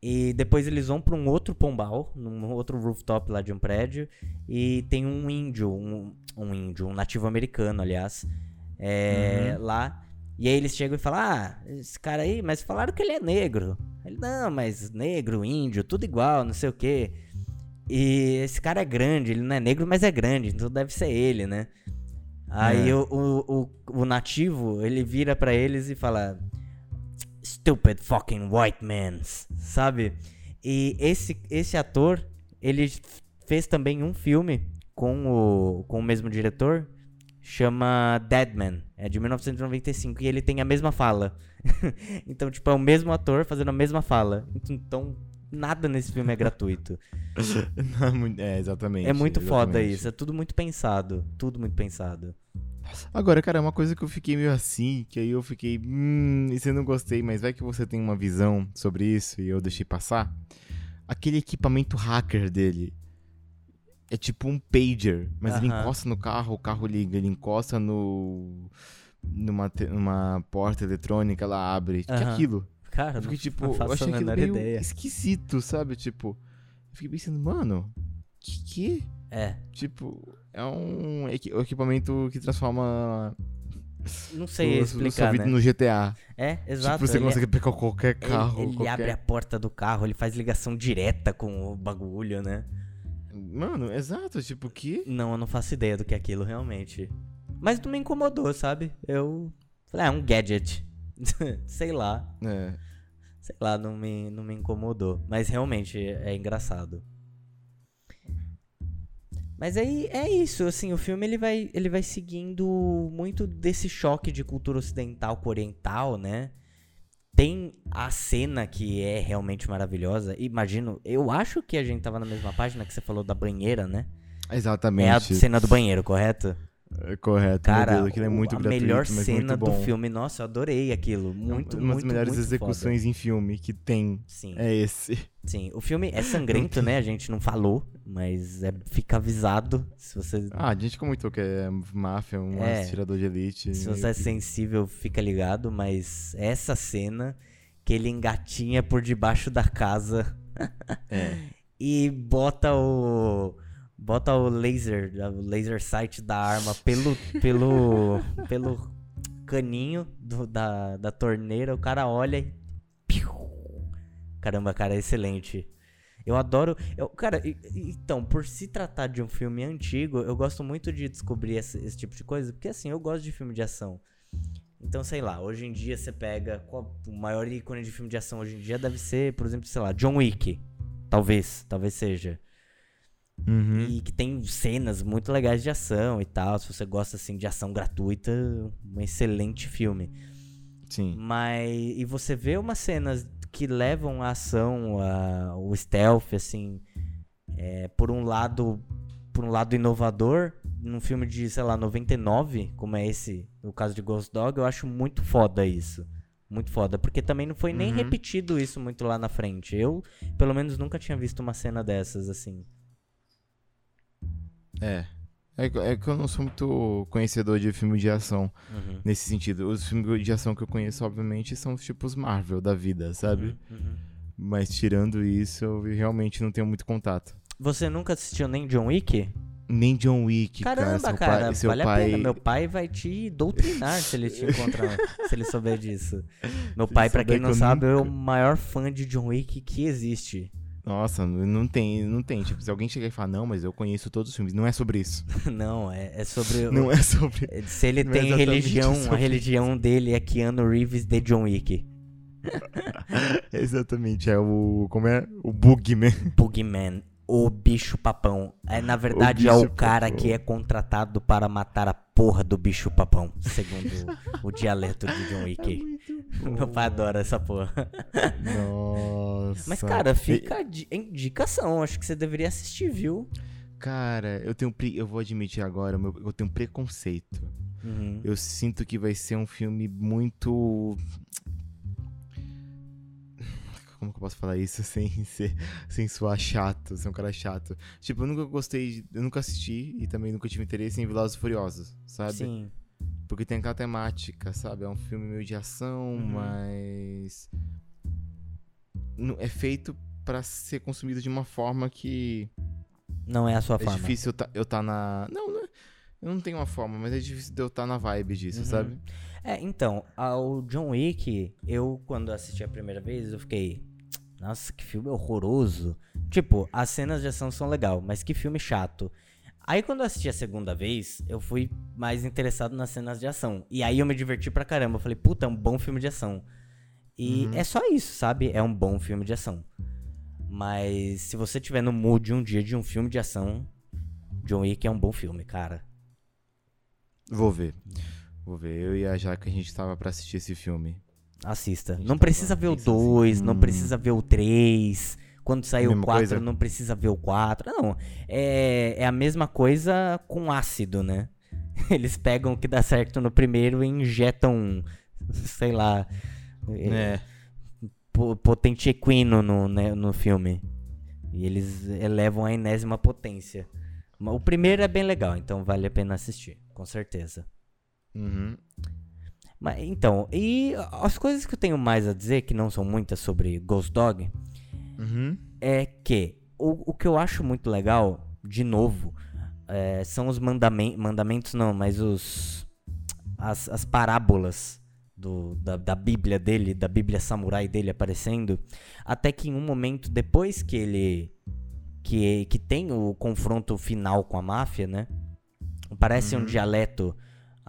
[SPEAKER 1] E depois eles vão pra um outro pombal, num outro rooftop lá de um prédio, e tem um índio, um, um índio, um nativo americano, aliás, é, lá. E aí eles chegam e falam: Ah, esse cara aí, mas falaram que ele é negro. Ele, não, mas negro, índio, tudo igual, não sei o quê. E esse cara é grande, ele não é negro, mas é grande, então deve ser ele, né? Aí
[SPEAKER 2] É.
[SPEAKER 1] o, o, o, o nativo, ele vira pra eles e fala: Stupid fucking white man, sabe? E esse, esse ator, ele fez também um filme com o, com o mesmo diretor, chama Deadman, é de 1995, e ele tem a mesma fala. então, tipo, é o mesmo ator fazendo a mesma fala. Então, nada nesse filme é gratuito.
[SPEAKER 2] É é, exatamente.
[SPEAKER 1] É muito foda
[SPEAKER 2] exatamente.
[SPEAKER 1] isso, é tudo muito pensado, tudo muito pensado.
[SPEAKER 2] Agora, cara, uma coisa que eu fiquei meio assim, que aí eu fiquei, hum, isso eu não gostei, mas vai que você tem uma visão sobre isso e eu deixei passar. Aquele equipamento hacker dele é tipo um pager, mas ele
[SPEAKER 1] Aham.
[SPEAKER 2] encosta no carro, o carro liga, ele encosta no numa, numa porta eletrônica, ela abre. Que é aquilo?
[SPEAKER 1] Cara, não,
[SPEAKER 2] tipo,
[SPEAKER 1] não
[SPEAKER 2] eu achei aquilo meio
[SPEAKER 1] ideia.
[SPEAKER 2] esquisito, sabe? Tipo, eu fiquei pensando, mano, que que?
[SPEAKER 1] É.
[SPEAKER 2] Tipo, é um equi- equipamento que transforma
[SPEAKER 1] Não sei
[SPEAKER 2] o-
[SPEAKER 1] explicar, né?
[SPEAKER 2] no GTA.
[SPEAKER 1] É, exato.
[SPEAKER 2] tipo, você
[SPEAKER 1] ele,
[SPEAKER 2] consegue pegar qualquer
[SPEAKER 1] ele-
[SPEAKER 2] carro.
[SPEAKER 1] ele
[SPEAKER 2] qualquer...
[SPEAKER 1] abre a porta do carro, ele faz ligação direta com o bagulho, né?
[SPEAKER 2] Mano, exato, tipo, que.
[SPEAKER 1] Não, eu não faço ideia do que é aquilo, realmente. Mas não me incomodou, sabe? Eu falei, ah, é um gadget. sei lá.
[SPEAKER 2] É.
[SPEAKER 1] Sei lá, não me, não me incomodou. Mas realmente é engraçado. Mas aí é isso, assim, o filme ele vai, ele vai seguindo muito desse choque de cultura ocidental com oriental, né? Tem a cena que é realmente maravilhosa. Imagino, eu acho que a gente tava na mesma página que você falou da banheira, né?
[SPEAKER 2] Exatamente.
[SPEAKER 1] É a cena do banheiro, correto?
[SPEAKER 2] É correto.
[SPEAKER 1] Cara,
[SPEAKER 2] Deus, aquilo é muito
[SPEAKER 1] a
[SPEAKER 2] gratuito,
[SPEAKER 1] melhor cena do filme, nossa, eu adorei aquilo. Muito,
[SPEAKER 2] Uma das
[SPEAKER 1] muito,
[SPEAKER 2] melhores
[SPEAKER 1] muito
[SPEAKER 2] execuções em filme que tem
[SPEAKER 1] foda. Sim,
[SPEAKER 2] é esse.
[SPEAKER 1] sim. O filme é sangrento, né? A gente não falou, mas é, fica avisado se você
[SPEAKER 2] Ah, a gente comentou que é máfia, um
[SPEAKER 1] É.
[SPEAKER 2] atirador de elite.
[SPEAKER 1] Se você é
[SPEAKER 2] que-
[SPEAKER 1] sensível, fica ligado, mas essa cena que ele engatinha por debaixo da casa
[SPEAKER 2] É.
[SPEAKER 1] e bota o bota o laser, o laser sight da arma pelo pelo pelo caninho do- da, da torneira, o cara olha e piu. Caramba, cara, é excelente. Eu adoro. Eu, cara, então, por se tratar de um filme antigo, eu gosto muito de descobrir esse, esse tipo de coisa, porque assim, eu gosto de filme de ação. Então, sei lá, hoje em dia você pega. qual- o maior ícone de filme de ação hoje em dia deve ser, por exemplo, sei lá, John Wick. Talvez, talvez seja.
[SPEAKER 2] Uhum.
[SPEAKER 1] E que tem cenas muito legais de ação e tal. Se você gosta assim de ação gratuita, um excelente filme.
[SPEAKER 2] Sim.
[SPEAKER 1] Mas. E você vê umas cenas que levam a ação, a, o stealth, assim. é, por um lado. Por um lado inovador, num filme de, sei lá, 99, como é esse, no caso de Ghost Dog, eu acho muito foda isso. Muito foda, porque também não foi nem
[SPEAKER 2] Uhum.
[SPEAKER 1] repetido isso muito lá na frente. Eu, pelo menos, nunca tinha visto uma cena dessas, assim.
[SPEAKER 2] É. É, que- é que eu não sou muito conhecedor de filme de ação
[SPEAKER 1] Uhum.
[SPEAKER 2] nesse sentido. Os filmes de ação que eu conheço, obviamente, são os tipos Marvel da vida, sabe?
[SPEAKER 1] Uhum, uhum.
[SPEAKER 2] Mas tirando isso, eu realmente não tenho muito contato.
[SPEAKER 1] Você nunca assistiu nem John Wick?
[SPEAKER 2] Nem John Wick, cara.
[SPEAKER 1] Caramba,
[SPEAKER 2] Seu
[SPEAKER 1] cara,
[SPEAKER 2] pai,
[SPEAKER 1] vale
[SPEAKER 2] pai...
[SPEAKER 1] a pena. Meu pai vai te doutrinar se ele te encontrar, se ele souber disso. Meu pai, pra quem não
[SPEAKER 2] que
[SPEAKER 1] sabe, é o
[SPEAKER 2] nunca-
[SPEAKER 1] maior fã de John Wick que existe.
[SPEAKER 2] Nossa, não tem, não tem. Tipo, se alguém chegar e falar, não, mas eu conheço todos os filmes. Não é sobre isso.
[SPEAKER 1] não, é, é sobre. o-
[SPEAKER 2] Não é sobre.
[SPEAKER 1] Se ele
[SPEAKER 2] não é
[SPEAKER 1] tem
[SPEAKER 2] exatamente
[SPEAKER 1] religião, a religião dele é Keanu Reeves de John Wick.
[SPEAKER 2] Exatamente, é o. Como é? O Bugman.
[SPEAKER 1] Bugman, o bicho papão. É, na verdade, é
[SPEAKER 2] bicho
[SPEAKER 1] o cara
[SPEAKER 2] papão.
[SPEAKER 1] que é contratado para matar a porra do bicho papão, segundo o dialeto de John Wick. Meu pai adora essa porra.
[SPEAKER 2] Nossa.
[SPEAKER 1] Mas, cara, fica a di- indicação. Acho que você deveria assistir, viu?
[SPEAKER 2] Cara, eu tenho. Eu vou admitir agora, eu tenho preconceito.
[SPEAKER 1] Uhum.
[SPEAKER 2] Eu sinto que vai ser um filme muito. Como que eu posso falar isso sem ser, sem soar chato, ser um cara chato? Tipo, eu nunca gostei, eu nunca assisti e também nunca tive interesse em Velozes e Furiosos, sabe?
[SPEAKER 1] Sim.
[SPEAKER 2] Porque tem aquela temática, sabe? É um filme meio de ação,
[SPEAKER 1] Uhum.
[SPEAKER 2] mas é feito pra ser consumido de uma forma que
[SPEAKER 1] Não é a sua
[SPEAKER 2] é
[SPEAKER 1] forma.
[SPEAKER 2] difícil eu tá, eu tá na, não, não é- eu não tenho uma forma, mas é difícil de eu estar na vibe disso,
[SPEAKER 1] Uhum.
[SPEAKER 2] sabe?
[SPEAKER 1] É, então, ao John Wick, eu, quando assisti a primeira vez, eu fiquei. Nossa, que filme horroroso. Tipo, as cenas de ação são legal, mas que filme chato. Aí quando eu assisti a segunda vez, eu fui mais interessado nas cenas de ação. E aí eu me diverti pra caramba. Eu falei, puta, é um bom filme de ação. E
[SPEAKER 2] Uhum.
[SPEAKER 1] é só isso, sabe? É um bom filme de ação. Mas se você tiver no mood um dia de um filme de ação, John Wick é um bom filme, cara.
[SPEAKER 2] Vou ver. Vou ver. Eu e a Jaque a gente tava pra assistir esse filme.
[SPEAKER 1] Assista. Não precisa ver o
[SPEAKER 2] pensando assim,
[SPEAKER 1] 2, não precisa ver o 3. Quando sair o
[SPEAKER 2] Mesma
[SPEAKER 1] 4,
[SPEAKER 2] coisa?
[SPEAKER 1] não precisa ver o 4. Não, é, é a mesma coisa com ácido, né? Eles pegam o que dá certo no primeiro e injetam, sei lá,
[SPEAKER 2] É.
[SPEAKER 1] po- potente equino no, né, no filme. E eles elevam a enésima potência. Mas O primeiro é bem legal, então vale a pena assistir, com certeza.
[SPEAKER 2] Uhum.
[SPEAKER 1] Mas, então, e as coisas que eu tenho mais a dizer, que não são muitas sobre Ghost Dog,
[SPEAKER 2] Uhum.
[SPEAKER 1] é que o, o que eu acho muito legal de novo, é, são os mandamen mandamentos, não, mas os as, as parábolas do, da, da Bíblia dele, da Bíblia samurai dele aparecendo, até que em um momento depois que ele que, que tem o confronto final com a máfia, né? Parece um
[SPEAKER 2] Uhum.
[SPEAKER 1] dialeto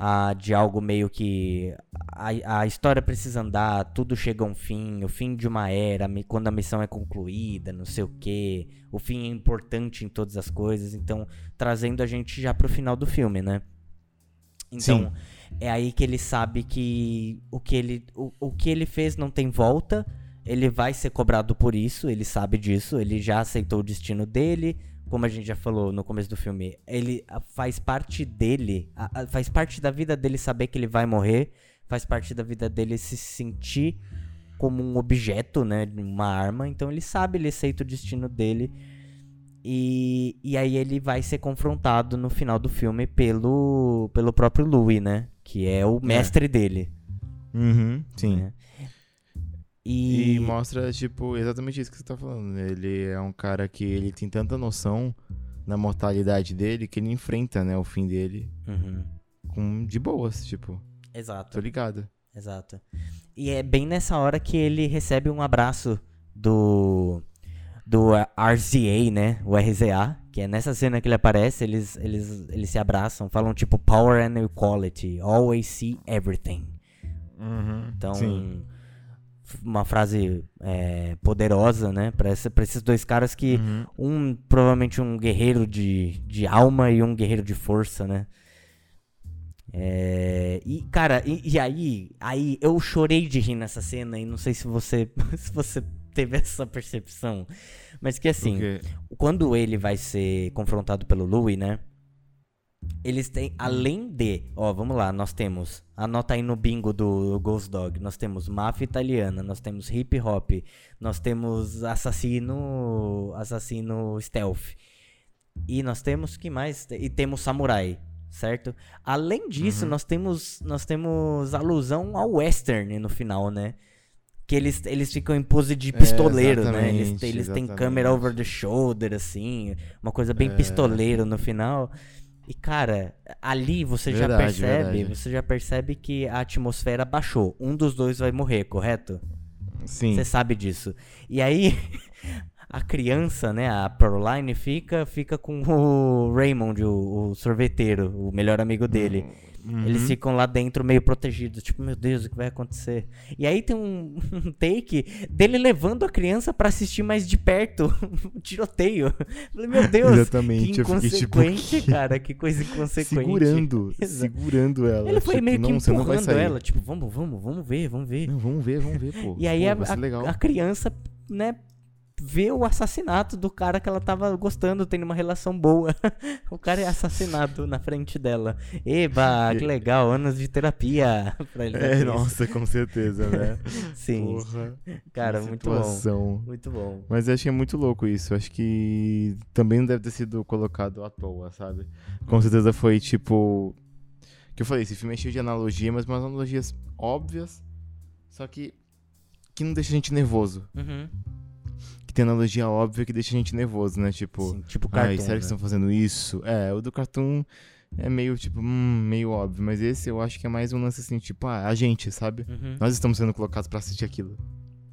[SPEAKER 1] ah, de algo meio que a, a história precisa andar, tudo chega a um fim, o fim de uma era, quando a missão é concluída, não sei o que, o fim é importante em todas as coisas, então trazendo a gente já pro final do filme, né? Então, é aí que ele sabe que o que ele, o, o que ele fez não tem volta, ele vai ser cobrado por isso, ele sabe disso, ele já aceitou o destino dele, como a gente já falou no começo do filme, ele ah, faz parte dele, faz parte da vida dele saber que ele vai morrer, faz parte da vida dele se sentir como um objeto, né, uma arma, então ele sabe, ele aceita o destino dele. E, e aí ele vai ser confrontado no final do filme pelo, pelo próprio Louis, né? Que é o mestre dele.
[SPEAKER 2] Uhum, sim.
[SPEAKER 1] É. E,
[SPEAKER 2] E mostra, tipo, exatamente isso que você tá falando. Ele é um cara que ele tem tanta noção na mortalidade dele que ele enfrenta, né, o fim dele
[SPEAKER 1] Uhum.
[SPEAKER 2] com de boas, tipo,
[SPEAKER 1] Exato.
[SPEAKER 2] tô ligado.
[SPEAKER 1] Exato. E é bem nessa hora que ele recebe um abraço do do RZA, né? O RZA, que é nessa cena que ele aparece, eles eles eles se abraçam, falam tipo power and equality, always see everything. Então,
[SPEAKER 2] Sim.
[SPEAKER 1] Uma frase é, poderosa, né? Pra, esses dois caras que
[SPEAKER 2] Uhum.
[SPEAKER 1] um provavelmente um guerreiro de, de alma e um guerreiro de força, né? É, e cara, e, e aí, aí eu chorei de rir nessa cena e não sei se você se você teve essa percepção, mas que assim, quando ele vai ser confrontado pelo Louis, né? Eles têm, além de, ó, vamos lá, nós temos, anota aí no bingo do Ghost Dog, nós temos máfia italiana, nós temos hip hop, nós temos assassino, assassino stealth. E nós temos que mais? E temos samurai, certo? Além disso,
[SPEAKER 2] Uhum.
[SPEAKER 1] nós temos nós temos alusão ao western no final, né? Que eles, eles ficam em pose de pistoleiro, né? Eles,
[SPEAKER 2] exatamente,
[SPEAKER 1] eles têm câmera over the shoulder, assim, uma coisa bem
[SPEAKER 2] É.
[SPEAKER 1] pistoleiro no final. E, cara, ali você já
[SPEAKER 2] Verdade,
[SPEAKER 1] percebe,
[SPEAKER 2] verdade.
[SPEAKER 1] você já percebe que a atmosfera baixou. Um dos dois vai morrer, correto?
[SPEAKER 2] Sim.
[SPEAKER 1] Você sabe disso. E aí, a criança, né, a Pearline, fica, fica com o Raymond, o, o sorveteiro, o melhor amigo dele.
[SPEAKER 2] Uhum.
[SPEAKER 1] Eles ficam lá dentro meio protegidos, tipo, meu Deus, o que vai acontecer? E aí tem um, um take dele levando a criança pra assistir mais de perto um tiroteio. Falei, meu Deus,
[SPEAKER 2] Exatamente,
[SPEAKER 1] que
[SPEAKER 2] eu fiquei, tipo,
[SPEAKER 1] inconsequente, cara, que coisa inconsequente.
[SPEAKER 2] segurando,
[SPEAKER 1] Exato.
[SPEAKER 2] segurando ela.
[SPEAKER 1] Ele foi
[SPEAKER 2] tipo,
[SPEAKER 1] meio que
[SPEAKER 2] não,
[SPEAKER 1] empurrando ela, tipo, vamos, vamos, vamos ver, vamos ver.
[SPEAKER 2] Não, vamos ver, vamos ver, pô.
[SPEAKER 1] E aí
[SPEAKER 2] Pô,
[SPEAKER 1] a, a criança, né, vê o assassinato do cara que ela tava gostando, tendo uma relação boa. o cara é assassinado na frente dela. Eba, que legal, anos de terapia pra ele.
[SPEAKER 2] É, nossa, com certeza, né?
[SPEAKER 1] Sim,
[SPEAKER 2] Porra,
[SPEAKER 1] cara,
[SPEAKER 2] que
[SPEAKER 1] muito bom. Muito bom.
[SPEAKER 2] Mas eu achei muito louco isso. Acho que também não deve ter sido colocado à toa, sabe? Com certeza foi tipo. Que eu falei, esse filme é cheio de analogia, mas umas analogias óbvias, só que. que não deixa a gente nervoso.
[SPEAKER 1] Uhum.
[SPEAKER 2] Que tem analogia óbvia que deixa a gente nervoso, né? Tipo,
[SPEAKER 1] Sim, tipo
[SPEAKER 2] ai,
[SPEAKER 1] cartoon,
[SPEAKER 2] que
[SPEAKER 1] né?
[SPEAKER 2] estão fazendo isso? É, o do cartoon é meio tipo, hum, meio óbvio. Mas esse eu acho que é mais um lance assim, tipo, ah, a gente, sabe?
[SPEAKER 1] Uhum.
[SPEAKER 2] Nós estamos sendo colocados pra assistir aquilo.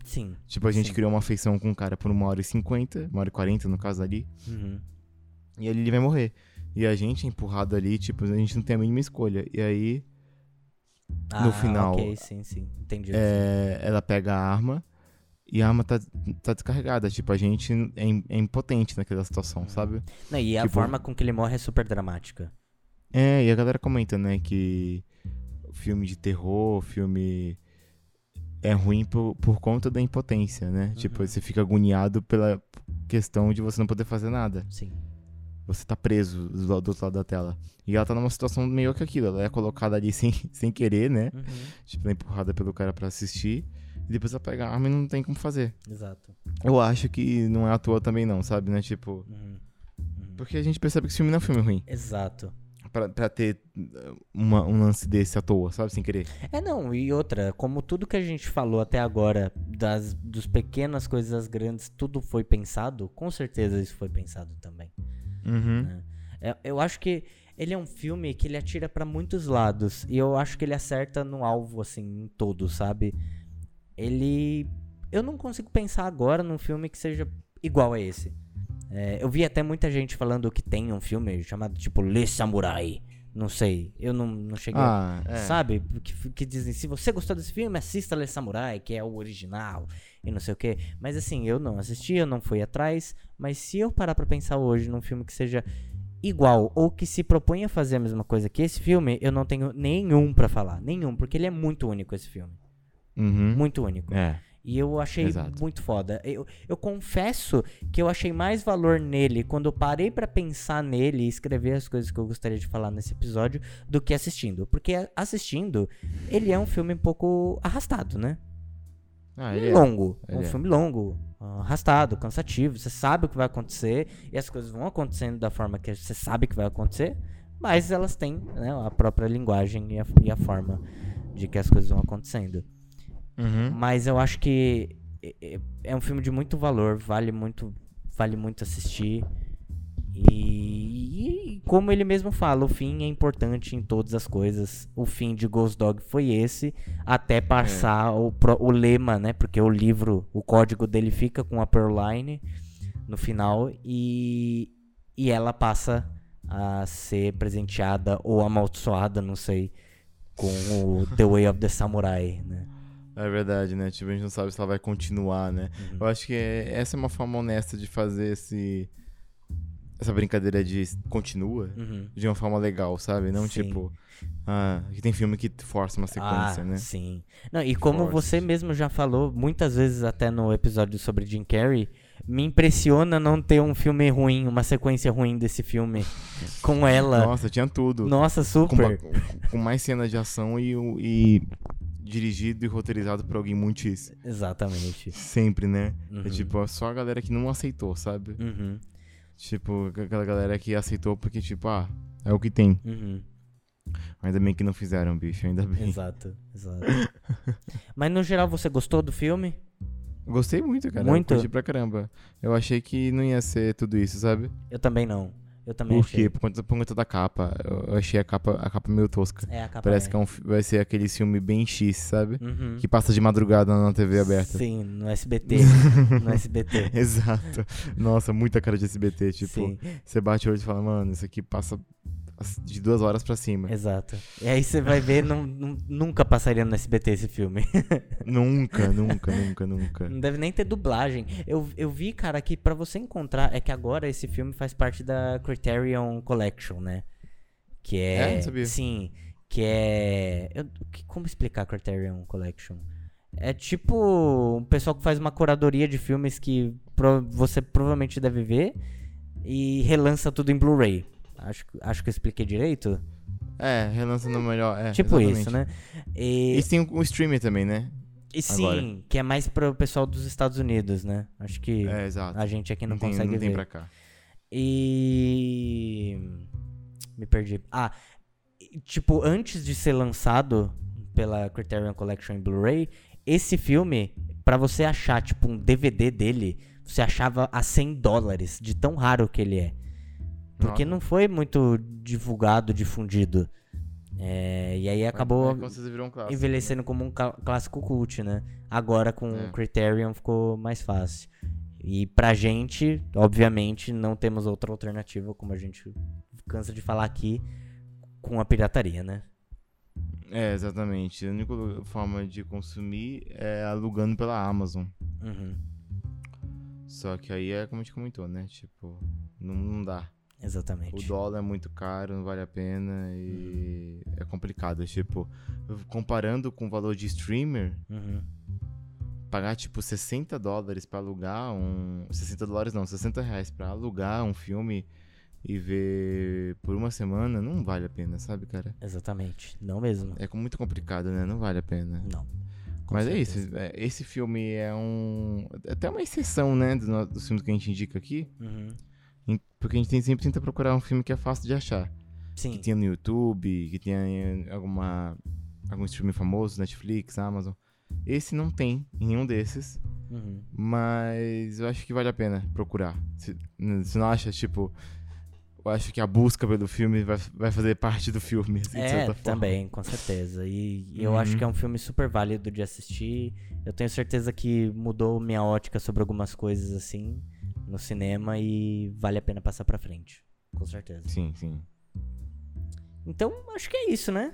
[SPEAKER 1] Sim.
[SPEAKER 2] Tipo, a gente
[SPEAKER 1] Sim.
[SPEAKER 2] criou uma afeição com o cara por uma hora e cinquenta, uma hora e quarenta no caso ali,
[SPEAKER 1] Uhum.
[SPEAKER 2] e ali ele vai morrer. E a gente é empurrado ali, tipo, a gente não tem a mínima escolha. E aí
[SPEAKER 1] Ah,
[SPEAKER 2] final,
[SPEAKER 1] Ok, sim, sim. Entendi.
[SPEAKER 2] é, ela pega a arma e a arma tá, tá descarregada. Tipo, a gente é, é impotente naquela situação, sabe?
[SPEAKER 1] Não, e a
[SPEAKER 2] tipo-
[SPEAKER 1] forma com que ele morre é super dramática.
[SPEAKER 2] É, e a galera comenta, né, que filme de terror, filme é ruim por, por conta da impotência, né? Tipo,
[SPEAKER 1] Uhum.
[SPEAKER 2] você fica agoniado pela questão de você não poder fazer nada.
[SPEAKER 1] Sim.
[SPEAKER 2] Você tá preso do, do outro lado da tela. E ela tá numa situação meio que aquilo. Ela é colocada ali sem, sem querer, né?
[SPEAKER 1] Uhum.
[SPEAKER 2] Tipo, ela é empurrada pelo cara pra assistir. E depois ela pega a arma e não tem como fazer.
[SPEAKER 1] Exato.
[SPEAKER 2] Eu acho que não é à toa também, não, sabe? Né? Tipo.
[SPEAKER 1] Uhum. Uhum.
[SPEAKER 2] Porque a gente percebe que esse filme não é um filme ruim.
[SPEAKER 1] Exato.
[SPEAKER 2] Pra, pra ter uh, uma- um lance desse à toa, sabe? Sem querer.
[SPEAKER 1] É, não, e outra, como tudo que a gente falou até agora, das dos pequenas coisas às grandes, tudo foi pensado, com certeza isso foi pensado também.
[SPEAKER 2] Uhum.
[SPEAKER 1] né? É, eu acho que ele é um filme que ele atira pra muitos lados. E eu acho que ele acerta no alvo, assim, em todo, sabe? Ele. Eu não consigo pensar agora num filme que seja igual a esse. É, eu vi até muita gente falando que tem um filme chamado tipo Le Samurai. Não sei. Eu não, não cheguei.
[SPEAKER 2] Ah, é.
[SPEAKER 1] Sabe? Que, que dizem, se você gostou desse filme, assista Le Samurai, que é o original, e não sei o que. Mas assim, eu não assisti, eu não fui atrás. Mas se eu parar pra pensar hoje num filme que seja igual, ou que se propõe a fazer a mesma coisa que esse filme, eu não tenho nenhum pra falar. Nenhum, porque ele é muito único, esse filme.
[SPEAKER 2] Uhum.
[SPEAKER 1] Muito único.
[SPEAKER 2] É.
[SPEAKER 1] E eu achei
[SPEAKER 2] Exato.
[SPEAKER 1] muito foda. Eu, eu confesso que eu achei mais valor nele quando eu parei pra pensar nele e escrever as coisas que eu gostaria de falar nesse episódio do que assistindo. Porque assistindo, ele é um filme um pouco arrastado, né?
[SPEAKER 2] Ah, ele é.
[SPEAKER 1] longo.
[SPEAKER 2] Ele
[SPEAKER 1] um
[SPEAKER 2] é.
[SPEAKER 1] filme longo, arrastado, cansativo. Você sabe o que vai acontecer e as coisas vão acontecendo da forma que você sabe que vai acontecer, mas elas têm né, a própria linguagem e a, e a forma de que as coisas vão acontecendo.
[SPEAKER 2] Uhum.
[SPEAKER 1] Mas eu acho que é- é- é um filme de muito valor, vale muito, vale muito assistir. E, e como ele mesmo fala, o fim é importante em todas as coisas. O fim de Ghost Dog foi esse, até passar o, pro- o lema, né? Porque o livro, o código dele fica com a Pearline no final e, e ela passa a ser presenteada ou amaldiçoada, não sei, com o The Way of the Samurai, né?
[SPEAKER 2] É verdade, né? Tipo, a gente não sabe se ela vai continuar, né?
[SPEAKER 1] Uhum.
[SPEAKER 2] Eu acho que é- essa é uma forma honesta de fazer esse. Essa brincadeira de continua
[SPEAKER 1] Uhum.
[SPEAKER 2] de uma forma legal, sabe? Não
[SPEAKER 1] Sim.
[SPEAKER 2] tipo. Ah, que tem filme que força uma sequência,
[SPEAKER 1] ah,
[SPEAKER 2] né?
[SPEAKER 1] Sim. Não, e como
[SPEAKER 2] Forte.
[SPEAKER 1] você mesmo já falou muitas vezes até no episódio sobre Jim Carrey, me impressiona não ter um filme ruim, uma sequência ruim desse filme com ela.
[SPEAKER 2] Nossa, tinha tudo.
[SPEAKER 1] Nossa,
[SPEAKER 2] Com,
[SPEAKER 1] super.
[SPEAKER 2] ba- com mais cenas de ação e, o- e dirigido e roteirizado por alguém muito X.
[SPEAKER 1] Exatamente.
[SPEAKER 2] Sempre, né?
[SPEAKER 1] Uhum.
[SPEAKER 2] É tipo, é só a galera que não aceitou, sabe?
[SPEAKER 1] Uhum.
[SPEAKER 2] Tipo, aquela galera que aceitou porque, tipo, ah, é o que tem.
[SPEAKER 1] Uhum.
[SPEAKER 2] Ainda bem que não fizeram, bicho, ainda bem.
[SPEAKER 1] Exato, exato. Mas no geral você gostou do filme?
[SPEAKER 2] Gostei muito, cara.
[SPEAKER 1] Muito?
[SPEAKER 2] Eu curti pra caramba. Eu achei que não ia ser tudo isso, sabe?
[SPEAKER 1] Eu também não. Eu também
[SPEAKER 2] Por quê? Por conta, por conta da capa. Eu achei a capa, a capa meio tosca.
[SPEAKER 1] É, a capa
[SPEAKER 2] Parece
[SPEAKER 1] é.
[SPEAKER 2] que é um vai ser aquele filme bem X, sabe?
[SPEAKER 1] Uhum.
[SPEAKER 2] Que passa de madrugada na TV aberta.
[SPEAKER 1] Sim, no SBT. no SBT.
[SPEAKER 2] Exato. Nossa, muita cara de SBT. Tipo,
[SPEAKER 1] Sim,
[SPEAKER 2] você bate o olho e fala, mano, isso aqui passa as- de duas horas pra cima.
[SPEAKER 1] exato. E aí você vai ver, não, não- nunca passaria no SBT esse filme.
[SPEAKER 2] Nunca, nunca, nunca, nunca.
[SPEAKER 1] Não deve nem ter dublagem. Eu, eu vi, cara, que pra você encontrar. É que agora esse filme faz parte da Criterion Collection, né? Que é.
[SPEAKER 2] É? Não sabia.
[SPEAKER 1] Sim. Que é. eu- como explicar a Criterion Collection? É tipo um pessoal que faz uma curadoria de filmes que pro- você provavelmente deve ver e relança tudo em Blu-ray. Acho, que- acho que eu expliquei direito.
[SPEAKER 2] É, relança no melhor. É,
[SPEAKER 1] tipo
[SPEAKER 2] exatamente.
[SPEAKER 1] isso, né? E,
[SPEAKER 2] E tem o, streaming também, né?
[SPEAKER 1] e sim,
[SPEAKER 2] agora.
[SPEAKER 1] que é mais pro pessoal dos Estados Unidos, né? Acho que
[SPEAKER 2] É,
[SPEAKER 1] a gente aqui não,
[SPEAKER 2] tem,
[SPEAKER 1] consegue
[SPEAKER 2] não tem
[SPEAKER 1] ver.
[SPEAKER 2] pra cá.
[SPEAKER 1] E. Me perdi. Ah, tipo, antes de ser lançado pela Criterion Collection em Blu-ray, esse filme, pra você achar, tipo, um DVD dele, você achava a 100 dólares, de tão raro que ele é. Porque
[SPEAKER 2] Nossa.
[SPEAKER 1] não foi muito divulgado, difundido. É, e aí acabou
[SPEAKER 2] É, um clássico.
[SPEAKER 1] envelhecendo como um clá- clássico cult, né? Agora com
[SPEAKER 2] É.
[SPEAKER 1] o Criterion ficou mais fácil. E pra gente, obviamente, não temos outra alternativa, como a gente cansa de falar aqui, com a pirataria, né?
[SPEAKER 2] É, exatamente. A única forma de consumir é alugando pela Amazon.
[SPEAKER 1] Uhum,
[SPEAKER 2] Só que aí é como a gente comentou, né? Tipo, não, não dá. O
[SPEAKER 1] exatamente.
[SPEAKER 2] dólar é muito caro, não vale a pena e é complicado. Tipo, comparando com o valor de streamer,
[SPEAKER 1] Uhum,
[SPEAKER 2] pagar tipo 60 dólares pra alugar um. 60 dólares não, 60 reais pra alugar um filme e ver por uma semana, não vale a pena, sabe, cara?
[SPEAKER 1] exatamente. Não mesmo.
[SPEAKER 2] É muito complicado, né? Não vale a pena.
[SPEAKER 1] Não. com
[SPEAKER 2] Mas é
[SPEAKER 1] certeza.
[SPEAKER 2] isso, é, esse filme é um. é Até uma exceção, né? Do, dos filmes que a gente indica aqui.
[SPEAKER 1] Uhum,
[SPEAKER 2] Porque a gente sempre tenta procurar um filme que é fácil de achar.
[SPEAKER 1] Sim.
[SPEAKER 2] Que tenha no YouTube, que tenha em alguma. algum streaming famoso, Netflix, Amazon. Esse não tem em nenhum desses.
[SPEAKER 1] Uhum,
[SPEAKER 2] Mas eu acho que vale a pena procurar. Se, se não acha, tipo. eu acho que a busca pelo filme vai, vai fazer parte do filme, assim, de
[SPEAKER 1] É,
[SPEAKER 2] certa forma.
[SPEAKER 1] também, com certeza. E eu acho
[SPEAKER 2] Uhum.
[SPEAKER 1] que é um filme super válido de assistir. Eu tenho certeza que mudou minha ótica sobre algumas coisas assim no cinema e vale a pena passar pra frente. Com certeza.
[SPEAKER 2] Sim, sim.
[SPEAKER 1] Então, acho que é isso, né?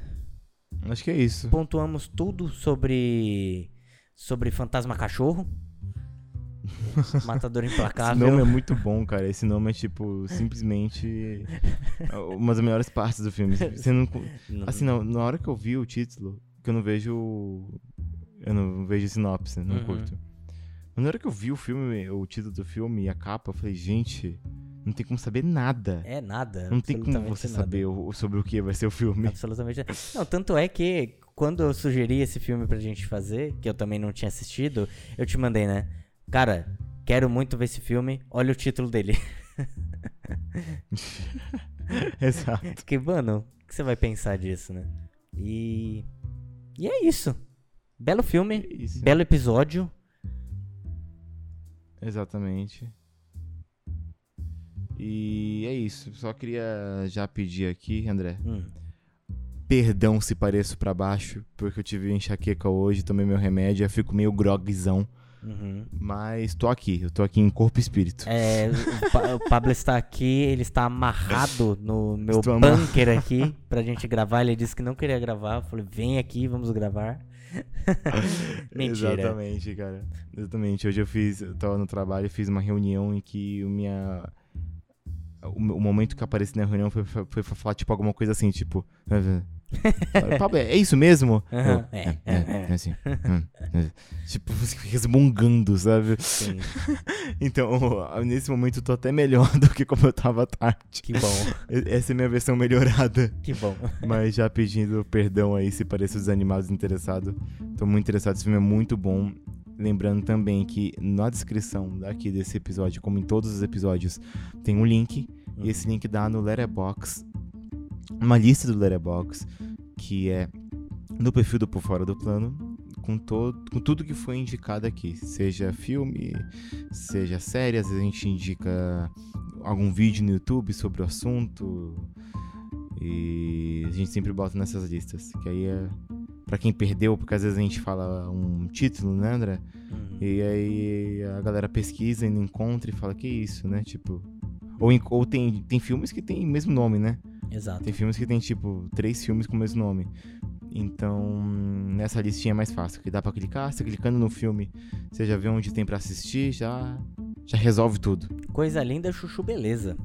[SPEAKER 2] Acho que é isso.
[SPEAKER 1] Pontuamos tudo sobre sobre Fantasma Cachorro. Matador
[SPEAKER 2] Esse
[SPEAKER 1] Implacável.
[SPEAKER 2] nome é muito bom, cara. Esse nome é, tipo, simplesmente uma das melhores partes do filme. Você não,
[SPEAKER 1] Não-
[SPEAKER 2] assim, não, na hora que eu vi o título, que eu não vejo. Eu não vejo sinopse, não
[SPEAKER 1] Uhum.
[SPEAKER 2] curto. Mas na hora que eu vi o filme, o título do filme e a capa, eu falei, gente, não tem como saber nada.
[SPEAKER 1] É nada.
[SPEAKER 2] não tem como você
[SPEAKER 1] nada.
[SPEAKER 2] saber o- sobre o que vai ser o filme.
[SPEAKER 1] Absolutamente. nada. Não, tanto é que quando eu sugeri esse filme pra gente fazer, que eu também não tinha assistido, eu te mandei, né? Cara, quero muito ver esse filme, olha o título dele.
[SPEAKER 2] Exato.
[SPEAKER 1] Que, mano, o que você vai pensar disso, né? E. E é isso. Belo filme,
[SPEAKER 2] Isso.
[SPEAKER 1] belo episódio.
[SPEAKER 2] Exatamente. E é isso. Só queria já pedir aqui, André.
[SPEAKER 1] Hum,
[SPEAKER 2] Perdão se pareço pra baixo, porque eu tive enxaqueca hoje, tomei meu remédio, eu fico meio grogzão.
[SPEAKER 1] uhum.
[SPEAKER 2] Mas tô aqui, eu tô aqui em corpo e espírito.
[SPEAKER 1] É, o, o Pablo está aqui, ele está amarrado no meu
[SPEAKER 2] Estou amarrado.
[SPEAKER 1] bunker aqui pra gente gravar. Ele disse que não queria gravar. Eu falei, vem aqui, vamos gravar. Mentira.
[SPEAKER 2] Exatamente, cara. Exatamente. Hoje eu fiz, eu tava no trabalho e fiz uma reunião em que o minha. O, momento que apareci na reunião foi, foi, foi falar, tipo, alguma coisa assim, tipo. Pablo, é isso mesmo?
[SPEAKER 1] Aham,
[SPEAKER 2] Eu,
[SPEAKER 1] é,
[SPEAKER 2] é,
[SPEAKER 1] é,
[SPEAKER 2] é, é assim. hum, é. Tipo, você fica resmungando, sabe?
[SPEAKER 1] Sim,
[SPEAKER 2] Então, nesse momento eu tô até melhor do que como eu tava à tarde.
[SPEAKER 1] que bom,
[SPEAKER 2] Essa é minha versão melhorada.
[SPEAKER 1] que bom.
[SPEAKER 2] Mas já pedindo perdão aí se pareço desanimado desinteressado. Tô muito interessado, esse filme é muito bom. Lembrando também que na descrição daqui desse episódio, como em todos os episódios, tem um link. E esse link dá no Letterboxd, uma lista do Letterboxd, que é no perfil do Por Fora do Plano, com, todo, com tudo que foi indicado aqui. Seja filme, seja série, às vezes a gente indica algum vídeo no YouTube sobre o assunto. E a gente sempre bota nessas listas. Que aí é pra quem perdeu, porque às vezes a gente fala um título, né, André?
[SPEAKER 1] Uhum.
[SPEAKER 2] E aí a galera pesquisa e não encontra e fala que isso, né? Tipo. Ou, ou tem, tem filmes que tem o mesmo nome, né?
[SPEAKER 1] Exato.
[SPEAKER 2] Tem filmes que tem, tipo, três filmes com o mesmo nome. Então, nessa listinha é mais fácil, que dá pra clicar, você clicando no filme, você já vê onde tem pra assistir, já, já resolve tudo.
[SPEAKER 1] Coisa linda, chuchu beleza.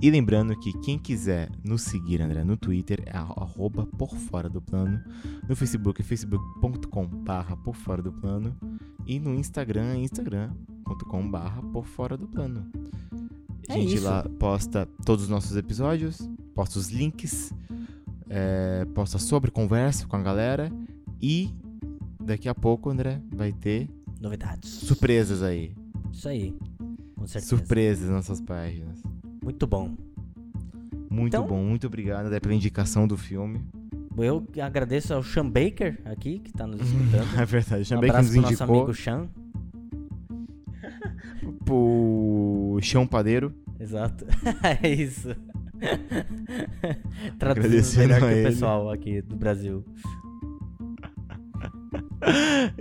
[SPEAKER 2] E lembrando que quem quiser nos seguir, André, no Twitter é arroba por fora do plano, no Facebook é facebook.com barra por fora do plano e no Instagram é instagram.com barra por fora do plano. A
[SPEAKER 1] É
[SPEAKER 2] gente
[SPEAKER 1] isso.
[SPEAKER 2] lá posta todos os nossos episódios, posta os links, é, posta sobre conversa com a galera e daqui a pouco, André, vai ter
[SPEAKER 1] Novidades.
[SPEAKER 2] surpresas aí.
[SPEAKER 1] Isso aí. Com certeza.
[SPEAKER 2] Surpresas nas nossas páginas.
[SPEAKER 1] Muito bom.
[SPEAKER 2] Muito
[SPEAKER 1] Então-
[SPEAKER 2] bom, muito obrigado André, pela indicação do filme.
[SPEAKER 1] Eu agradeço ao Sean Baker aqui, que tá nos escutando.
[SPEAKER 2] É verdade,
[SPEAKER 1] Um
[SPEAKER 2] também que
[SPEAKER 1] abraço
[SPEAKER 2] nos
[SPEAKER 1] pro nosso
[SPEAKER 2] indicou
[SPEAKER 1] amigo Sean.
[SPEAKER 2] pro Chão Padeiro.
[SPEAKER 1] Exato. é isso. Traduzindo melhor
[SPEAKER 2] a
[SPEAKER 1] que o pessoal aqui do Brasil.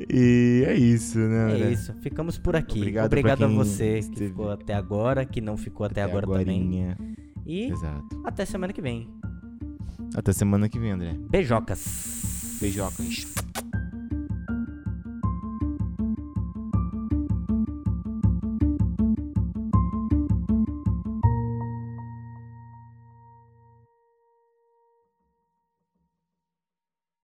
[SPEAKER 2] E é isso, né, André?
[SPEAKER 1] É isso. Ficamos por aqui.
[SPEAKER 2] Obrigado
[SPEAKER 1] Obrigado, a você que ficou até agora, que não ficou até, agora também.
[SPEAKER 2] agorinha.
[SPEAKER 1] E
[SPEAKER 2] Exato.
[SPEAKER 1] até semana que vem.
[SPEAKER 2] Até semana que vem, André.
[SPEAKER 1] Beijocas.
[SPEAKER 2] Beijocas.